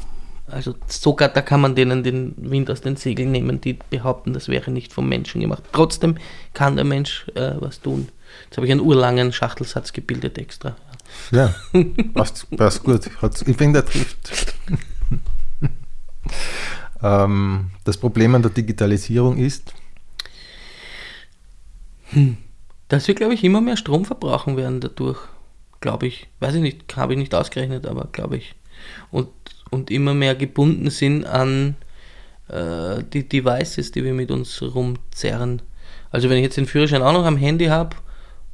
also sogar da kann man denen den Wind aus den Segeln nehmen, die behaupten, das wäre nicht vom Menschen gemacht. Trotzdem kann der Mensch äh, was tun. Jetzt habe ich einen urlangen Schachtelsatz gebildet extra.
Ja, passt, passt gut. Ich finde, der trifft. Ähm, das Problem an der Digitalisierung ist,
Dass wir, glaube ich, immer mehr Strom verbrauchen werden dadurch. Glaube ich. Weiß ich nicht, habe ich nicht ausgerechnet, aber glaube ich. Und, und immer mehr gebunden sind an äh, die Devices, die wir mit uns rumzerren. Also wenn ich jetzt den Führerschein auch noch am Handy habe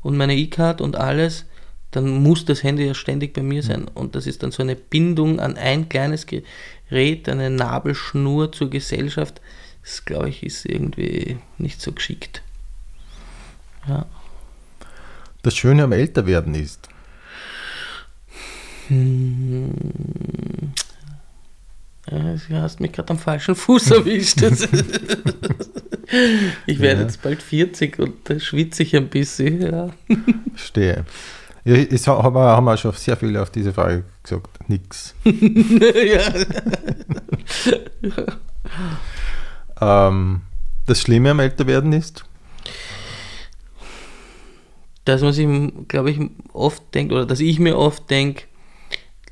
und meine E-Card und alles, dann muss das Handy ja ständig bei mir sein. Und das ist dann so eine Bindung an ein kleines Gerät, eine Nabelschnur zur Gesellschaft. Das, glaube ich, ist irgendwie nicht so geschickt. Ja.
das Schöne am Älterwerden ist.
Ja, Du hast mich gerade am falschen Fuß erwischt. Ich werde
Ja.
jetzt bald 40 und da schwitze ich ein bisschen. Ja.
Stehe. Ja, ha- haben wir haben wir schon sehr viele auf diese Frage gesagt. Nix. Ähm, das Schlimme am Älterwerden ist,
Dass man sich, glaube ich, oft denkt, oder dass ich mir oft denke,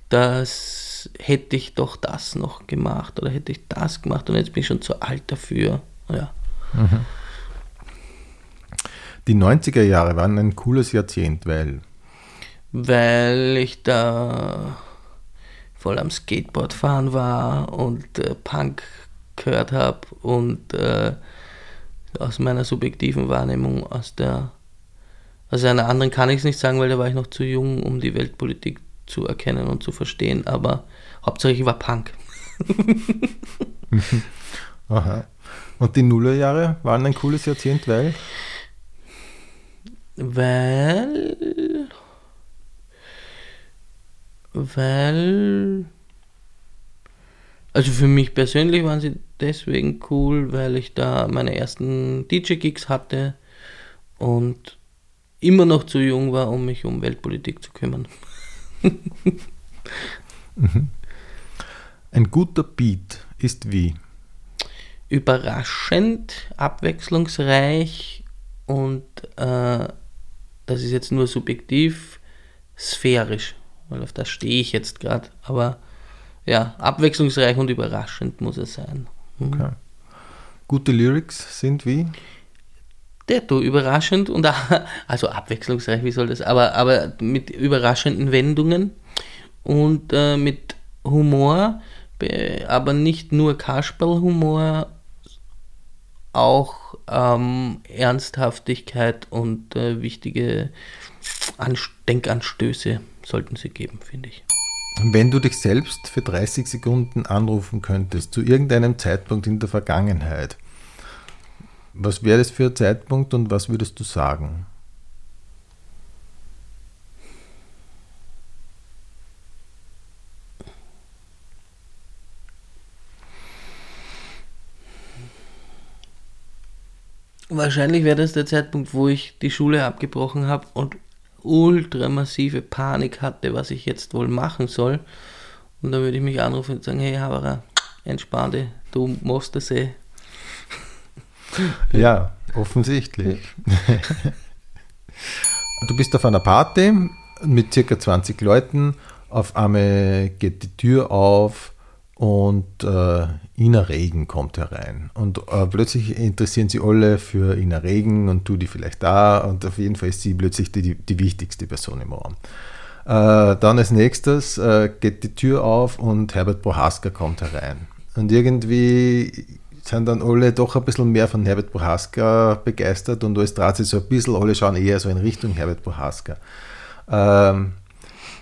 das hätte ich doch das noch gemacht oder hätte ich das gemacht und jetzt bin ich schon zu alt dafür. Ja.
Die 90er Jahre waren ein cooles Jahrzehnt, weil
weil ich da voll am Skateboard fahren war und äh, Punk gehört habe und äh, aus meiner subjektiven Wahrnehmung aus der aus einer anderen kann ich es nicht sagen, weil da war ich noch zu jung, um die Weltpolitik zu erkennen und zu verstehen, aber hauptsächlich war Punk.
Aha. Und die Nullerjahre waren ein cooles Jahrzehnt, weil
Weil. Weil. Also für mich persönlich waren sie deswegen cool, weil ich da meine ersten DJ-Gigs hatte und immer noch zu jung war, um mich um Weltpolitik zu kümmern.
ein guter Beat ist wie
Überraschend, abwechslungsreich und äh, das ist jetzt nur subjektiv, sphärisch, weil auf das stehe ich jetzt gerade. Aber ja, abwechslungsreich und überraschend muss es sein. Mhm.
Okay. Gute Lyrics sind wie
Detto, überraschend und also abwechslungsreich, wie soll das, aber, aber mit überraschenden Wendungen und äh, mit Humor, be- aber nicht nur Kasperlhumor, auch ähm, Ernsthaftigkeit und äh, wichtige Anst Denkanstöße sollten sie geben, finde ich.
Wenn du dich selbst für 30 Sekunden anrufen könntest, zu irgendeinem Zeitpunkt in der Vergangenheit, was wäre das für ein Zeitpunkt und was würdest du sagen?
Wahrscheinlich wäre das der Zeitpunkt, wo ich die Schule abgebrochen habe und ultramassive Panik hatte, was ich jetzt wohl machen soll. Und dann würde ich mich anrufen und sagen, hey Havara, entspann dich, du machst das eh.
Ja, offensichtlich. du bist auf einer Party mit circa 20 Leuten, auf einmal geht die Tür auf und äh, Ina Regen kommt herein. Und äh, plötzlich interessieren sie alle für Ina Regen und du die vielleicht da und auf jeden Fall ist sie plötzlich die, die wichtigste Person im Raum. Äh, dann als nächstes äh, geht die Tür auf und Herbert Prohaska kommt herein. Und irgendwie sind dann alle doch ein bisschen mehr von Herbert Prohaska begeistert und alles dreht sich so ein bisschen, alle schauen eher so in Richtung Herbert Prohaska. Ähm,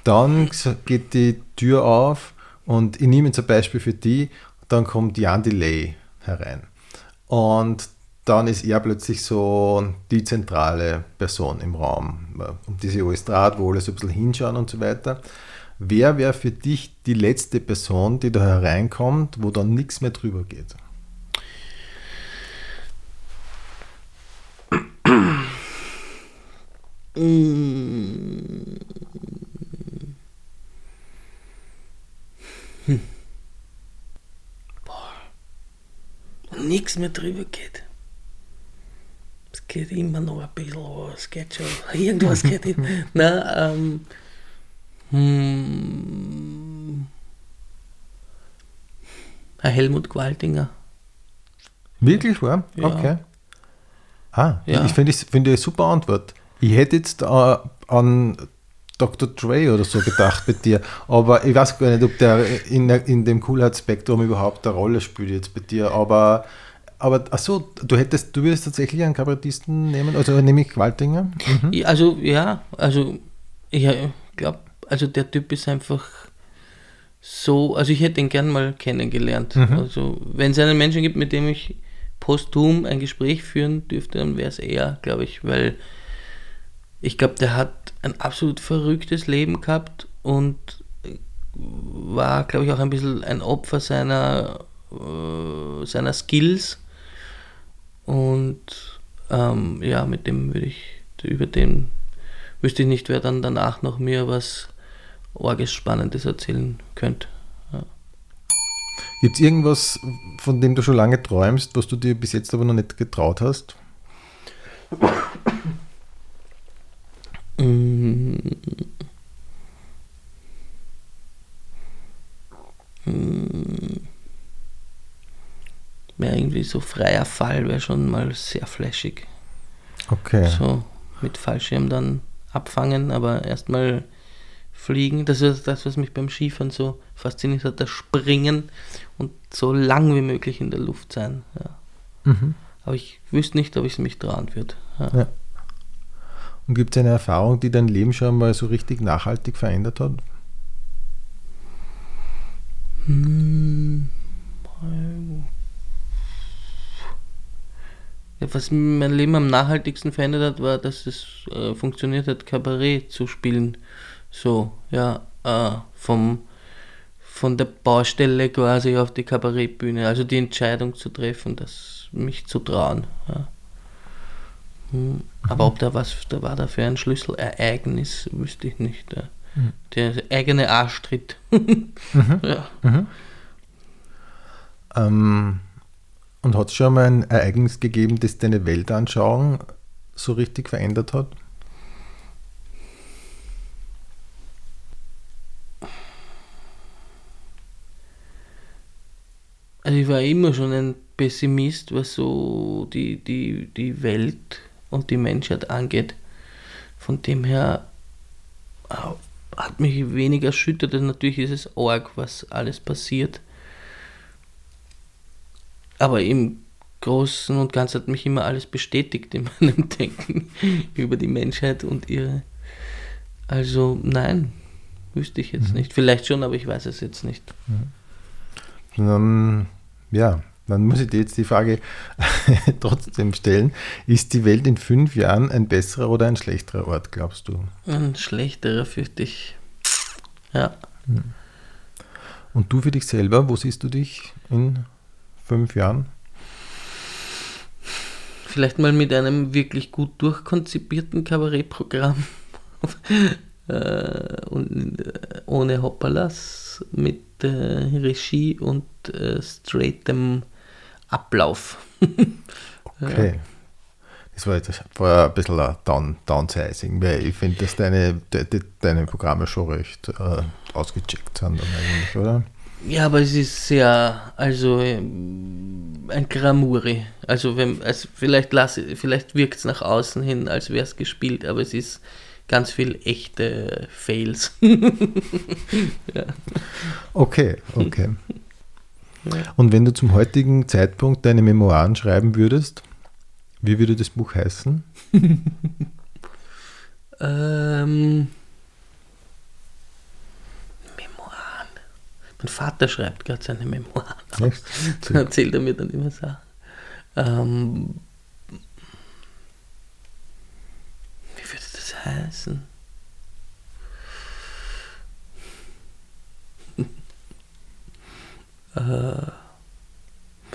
dann geht die Tür auf und ich nehme jetzt ein Beispiel für die, dann kommt Jan Delay herein. Und dann ist er plötzlich so die zentrale Person im Raum, um diese alles dreht, wo alle so ein bisschen hinschauen und so weiter. Wer wäre für dich die letzte Person, die da hereinkommt, wo dann nichts mehr drüber geht?
Nichts mehr drüber geht. Es geht immer noch ein bisschen was, geht schon. Irgendwas geht hin. Na, ähm, hm, Herr Helmut Gwaltinger.
Wirklich wahr?
Ja.
Okay. Ah,
Ja.
ich finde ich finde eine super Antwort. Ich hätte jetzt äh, an Dr. Dre oder so gedacht bei dir, aber ich weiß gar nicht, ob der in, in dem Coolheitsspektrum überhaupt eine Rolle spielt jetzt bei dir, aber aber achso, du hättest, du würdest tatsächlich einen Kabarettisten nehmen, also nehme ich Qualtinger? Mhm.
Also, ja, also, ich glaube, also der Typ ist einfach so, also ich hätte ihn gern mal kennengelernt. Also, wenn es einen Menschen gibt, mit dem ich posthum ein Gespräch führen dürfte, dann wäre es er, glaube ich, weil ich glaube, der hat ein absolut verrücktes Leben gehabt und war, glaube ich, auch ein bisschen ein Opfer seiner, äh, seiner Skills. Und ähm, ja, mit dem würde ich, über den wüsste ich nicht, wer dann danach noch mir was Orges Spannendes erzählen könnte.
Gibt es irgendwas, von dem du schon lange träumst, was du dir bis jetzt aber noch nicht getraut hast?
Hm. Wäre irgendwie so freier Fall, wäre schon mal sehr flashig.
Okay.
So mit Fallschirm dann abfangen, aber erstmal fliegen. Das ist das, was mich beim Skifahren so fasziniert hat, das Springen und so lang wie möglich in der Luft sein. Ja.
Mhm.
Aber ich wüsste nicht, ob ich es mich trauen würde. Ja.
Ja. Und gibt es eine Erfahrung, die dein Leben schon mal so richtig nachhaltig verändert hat?
Hm. Ja, was mein Leben am nachhaltigsten verändert hat, war, dass es äh, funktioniert hat, Kabarett zu spielen. So, ja, äh, vom, von der Baustelle quasi auf die Kabarettbühne. Also die Entscheidung zu treffen, das mich zu trauen. Ja. Hm. Aber ob da was da war dafür ein Schlüsselereignis, wüsste ich nicht. Ja. Der eigene Arschtritt. ja.
Ähm, und hat es schon mal ein Ereignis gegeben, das deine Weltanschauung so richtig verändert hat?
Also ich war immer schon ein Pessimist, was so die, die, die Welt und die Menschheit angeht. Von dem her äh, hat mich wenig erschüttert. Und natürlich ist es arg, was alles passiert. Aber im Großen und Ganzen hat mich immer alles bestätigt in meinem Denken über die Menschheit und ihre. Also nein, wüsste ich jetzt nicht. Vielleicht schon, aber ich weiß es jetzt nicht.
Dann, ja, dann muss ich dir jetzt die Frage trotzdem stellen. Ist die Welt in fünf Jahren ein besserer oder ein schlechterer Ort, glaubst du?
Ein schlechterer fürchte ich. Ja.
Und du für dich selber, wo siehst du dich in fünf Jahren?
Vielleicht mal mit einem wirklich gut durchkonzipierten Kabarettprogramm. äh, und äh, ohne Hoppalas, mit äh, Regie und straightem Ablauf.
Okay. Das war, jetzt, war ein bisschen ein Down, Downsizing, weil ich finde, dass deine, de, de, deine Programme schon recht äh, ausgecheckt sind eigentlich, oder?
Ja, aber es ist sehr, also ähm, ein Gramuri. Also, wenn, also vielleicht, lasse, vielleicht wirkt es nach außen hin, als wäre es gespielt, aber es ist ganz viel echte Fails. ja.
Okay, okay. Und wenn du zum heutigen Zeitpunkt deine Memoiren schreiben würdest, wie würde das Buch heißen?
ähm, Memoiren. Mein Vater schreibt gerade seine Memoiren.
Echt?
Dann erzählt er mir dann immer Sachen. Ähm, wie würde das heißen?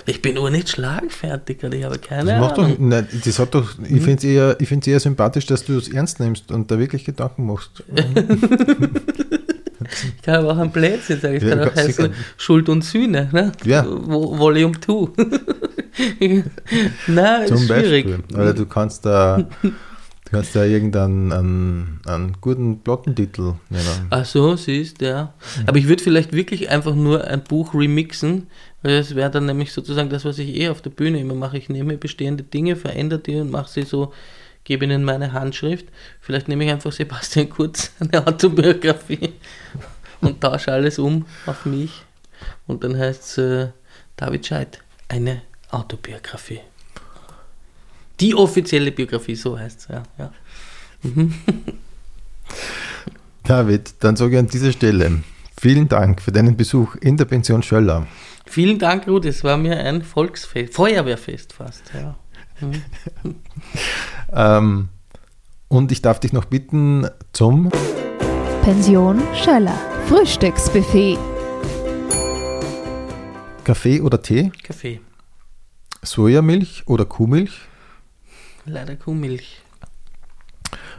Ich bin nur nicht schlagfertig, ich habe keine
Das, macht doch,
Ahnung.
nein, das hat doch, ich finde es eher, ich find's eher sympathisch, dass du es ernst nimmst und da wirklich Gedanken machst.
Ich kann aber auch ein Blödsinn sagen. Ich
Ja,
kann auch heißen
sicher.
Schuld und Sühne. Ne?
Ja.
Vo- Volume 2. Nein,
Zum
ist schwierig.
Beispiel. Oder du kannst da, kannst da irgendeinen einen, einen guten Plottentitel nehmen.
Ach so, siehst ja. Aber ich würde vielleicht wirklich einfach nur ein Buch remixen, weil das wäre dann nämlich sozusagen das, was ich eh auf der Bühne immer mache. Ich nehme bestehende Dinge, verändere die und mache sie so, gebe ihnen meine Handschrift. Vielleicht nehme ich einfach Sebastian Kurz eine Autobiografie und tausche alles um auf mich. Und dann heißt es äh, David Scheidt, eine Autobiografie. Die offizielle Biografie, so heißt es, ja. ja.
David, dann sage ich an dieser Stelle vielen Dank für deinen Besuch in der Pension Schöller.
Vielen Dank, Ruth. Es war mir ein Volksfest, Feuerwehrfest fast. Ja.
Ähm, und ich darf dich noch bitten zum
Pension Schöller. Frühstücksbuffet.
Kaffee oder Tee,
Kaffee.
Sojamilch oder Kuhmilch,
Leider Kuhmilch.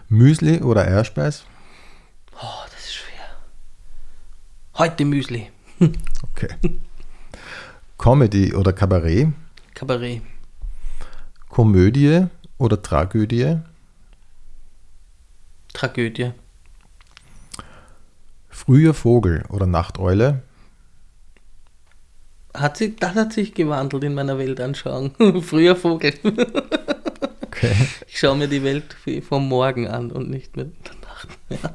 Müsli oder Eierspeis.
Oh, das ist schwer. Heute Müsli.
Okay. Comedy oder Kabarett,
Kabarett.
Komödie oder Tragödie,
Tragödie.
früher Vogel oder Nachteule,
hat sich, das hat sich gewandelt in meiner Weltanschauung. Früher Vogel.
Okay.
Ich schaue mir die Welt vom Morgen an und nicht mehr der Nacht.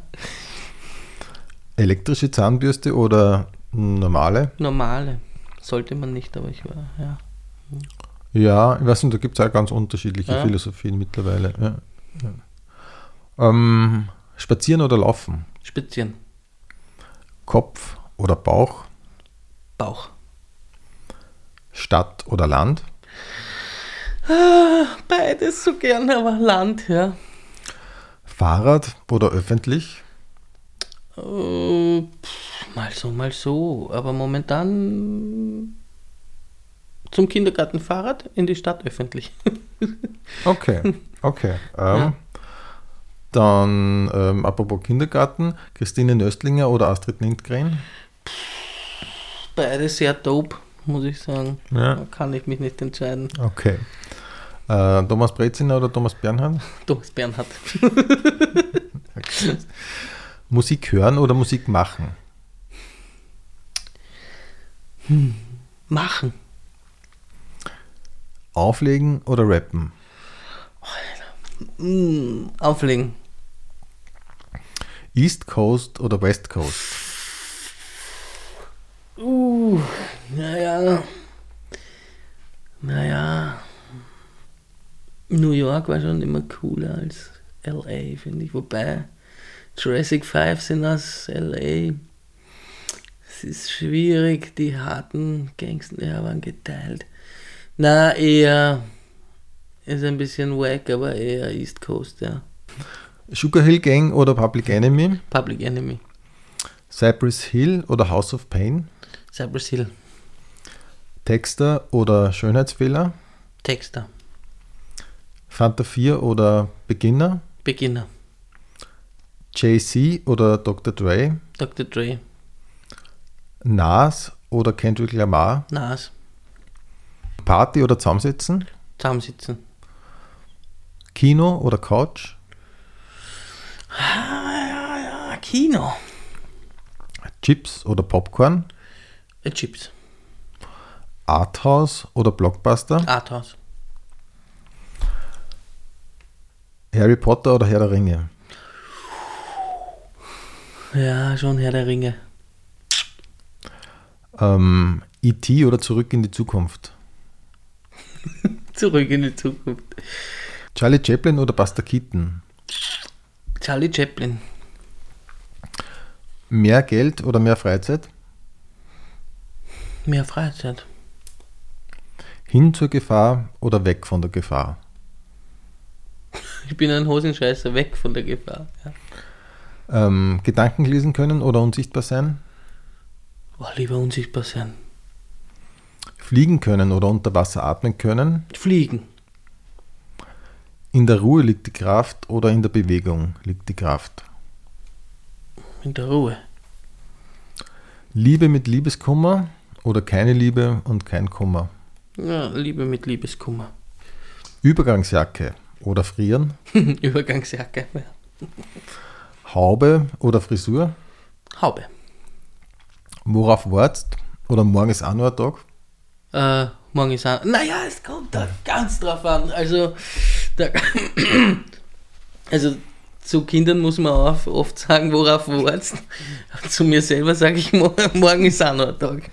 Elektrische Zahnbürste oder normale?
Normale. Sollte man nicht, aber ich war, ja.
Ja, ich weiß nicht, da gibt es auch ganz unterschiedliche
Ja.
Philosophien mittlerweile. Ja. Ja. Ähm, spazieren oder laufen?
Spazieren.
Kopf oder Bauch?
Bauch.
Stadt oder Land?
Beides so gern, aber Land, ja.
Fahrrad oder öffentlich?
Pff, mal so, mal so. Aber momentan zum Kindergartenfahrrad in die Stadt öffentlich.
Okay, okay. Ähm,
Ja.
Dann, ähm, apropos Kindergarten, Christine Nöstlinger oder Astrid Lindgren?
Beides sehr dope, muss ich sagen.
Ja.
Da kann ich mich nicht entscheiden.
Okay. Äh, Thomas Breziner oder Thomas Bernhard?
Thomas Bernhard.
Musik hören oder Musik machen?
Machen.
Auflegen oder rappen?
Mm, auflegen.
East Coast oder West Coast?
Uh, naja. Naja. New York war schon immer cooler als LA, finde ich. Wobei Jurassic 5 sind aus LA. Es ist schwierig, die harten Gangster ja, waren geteilt. Na, eher. Ist ein bisschen wack, aber eher East Coast, ja.
Sugar Hill Gang oder Public Enemy?
Public Enemy.
Cypress Hill oder House of Pain?
Cypress Hill.
Texter oder Schönheitsfehler?
Texter.
Fanta 4 oder Beginner?
Beginner.
Jay-Z oder Dr. Dre?
Dr. Dre.
Nas oder Kendrick Lamar?
Nas.
Party oder Zusammensitzen?
Zusammensitzen.
Kino oder Couch?
Ah, Kino.
Chips oder Popcorn?
Äh, Chips.
Arthouse oder Blockbuster?
Arthouse.
Harry Potter oder Herr der Ringe?
Ja, schon Herr der Ringe.
Ähm, E.T. oder Zurück in die Zukunft?
Zurück in die Zukunft.
Charlie Chaplin oder Buster Keaton?
Charlie Chaplin.
Mehr Geld oder mehr Freizeit?
Mehr Freizeit.
Hin zur Gefahr oder weg von der Gefahr?
Ich bin ein Hosenscheißer, weg von der Gefahr. Ja.
Ähm, Gedanken lesen können oder unsichtbar sein?
Boah, lieber unsichtbar sein.
Fliegen können oder unter Wasser atmen können?
Fliegen.
In der Ruhe liegt die Kraft oder in der Bewegung liegt die Kraft?
In der Ruhe.
Liebe mit Liebeskummer oder keine Liebe und kein Kummer?
Ja, Liebe mit Liebeskummer.
Übergangsjacke oder frieren?
Übergangsjacke. Ja.
Haube oder Frisur?
Haube.
Worauf wartest? Oder morgen ist auch noch ein Tag?
Äh, morgen ist auch. Naja, es kommt da ganz drauf an. Also, da, also zu Kindern muss man oft, oft sagen, worauf wartest. Zu mir selber sage ich, mor- morgen ist auch noch ein Tag.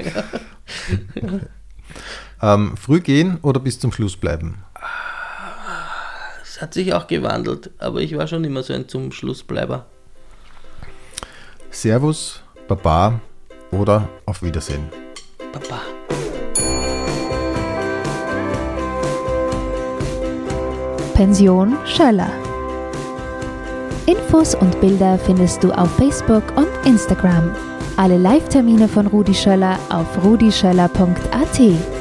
Ähm, früh gehen oder bis zum Schluss bleiben?
Es hat sich auch gewandelt, aber ich war schon immer so ein zum Schlussbleiber.
Servus, Baba oder auf Wiedersehen?
Papa.
Pension Schöller. Infos und Bilder findest du auf Facebook und Instagram. Alle Live-Termine von Rudi Schöller auf rudischöller.at.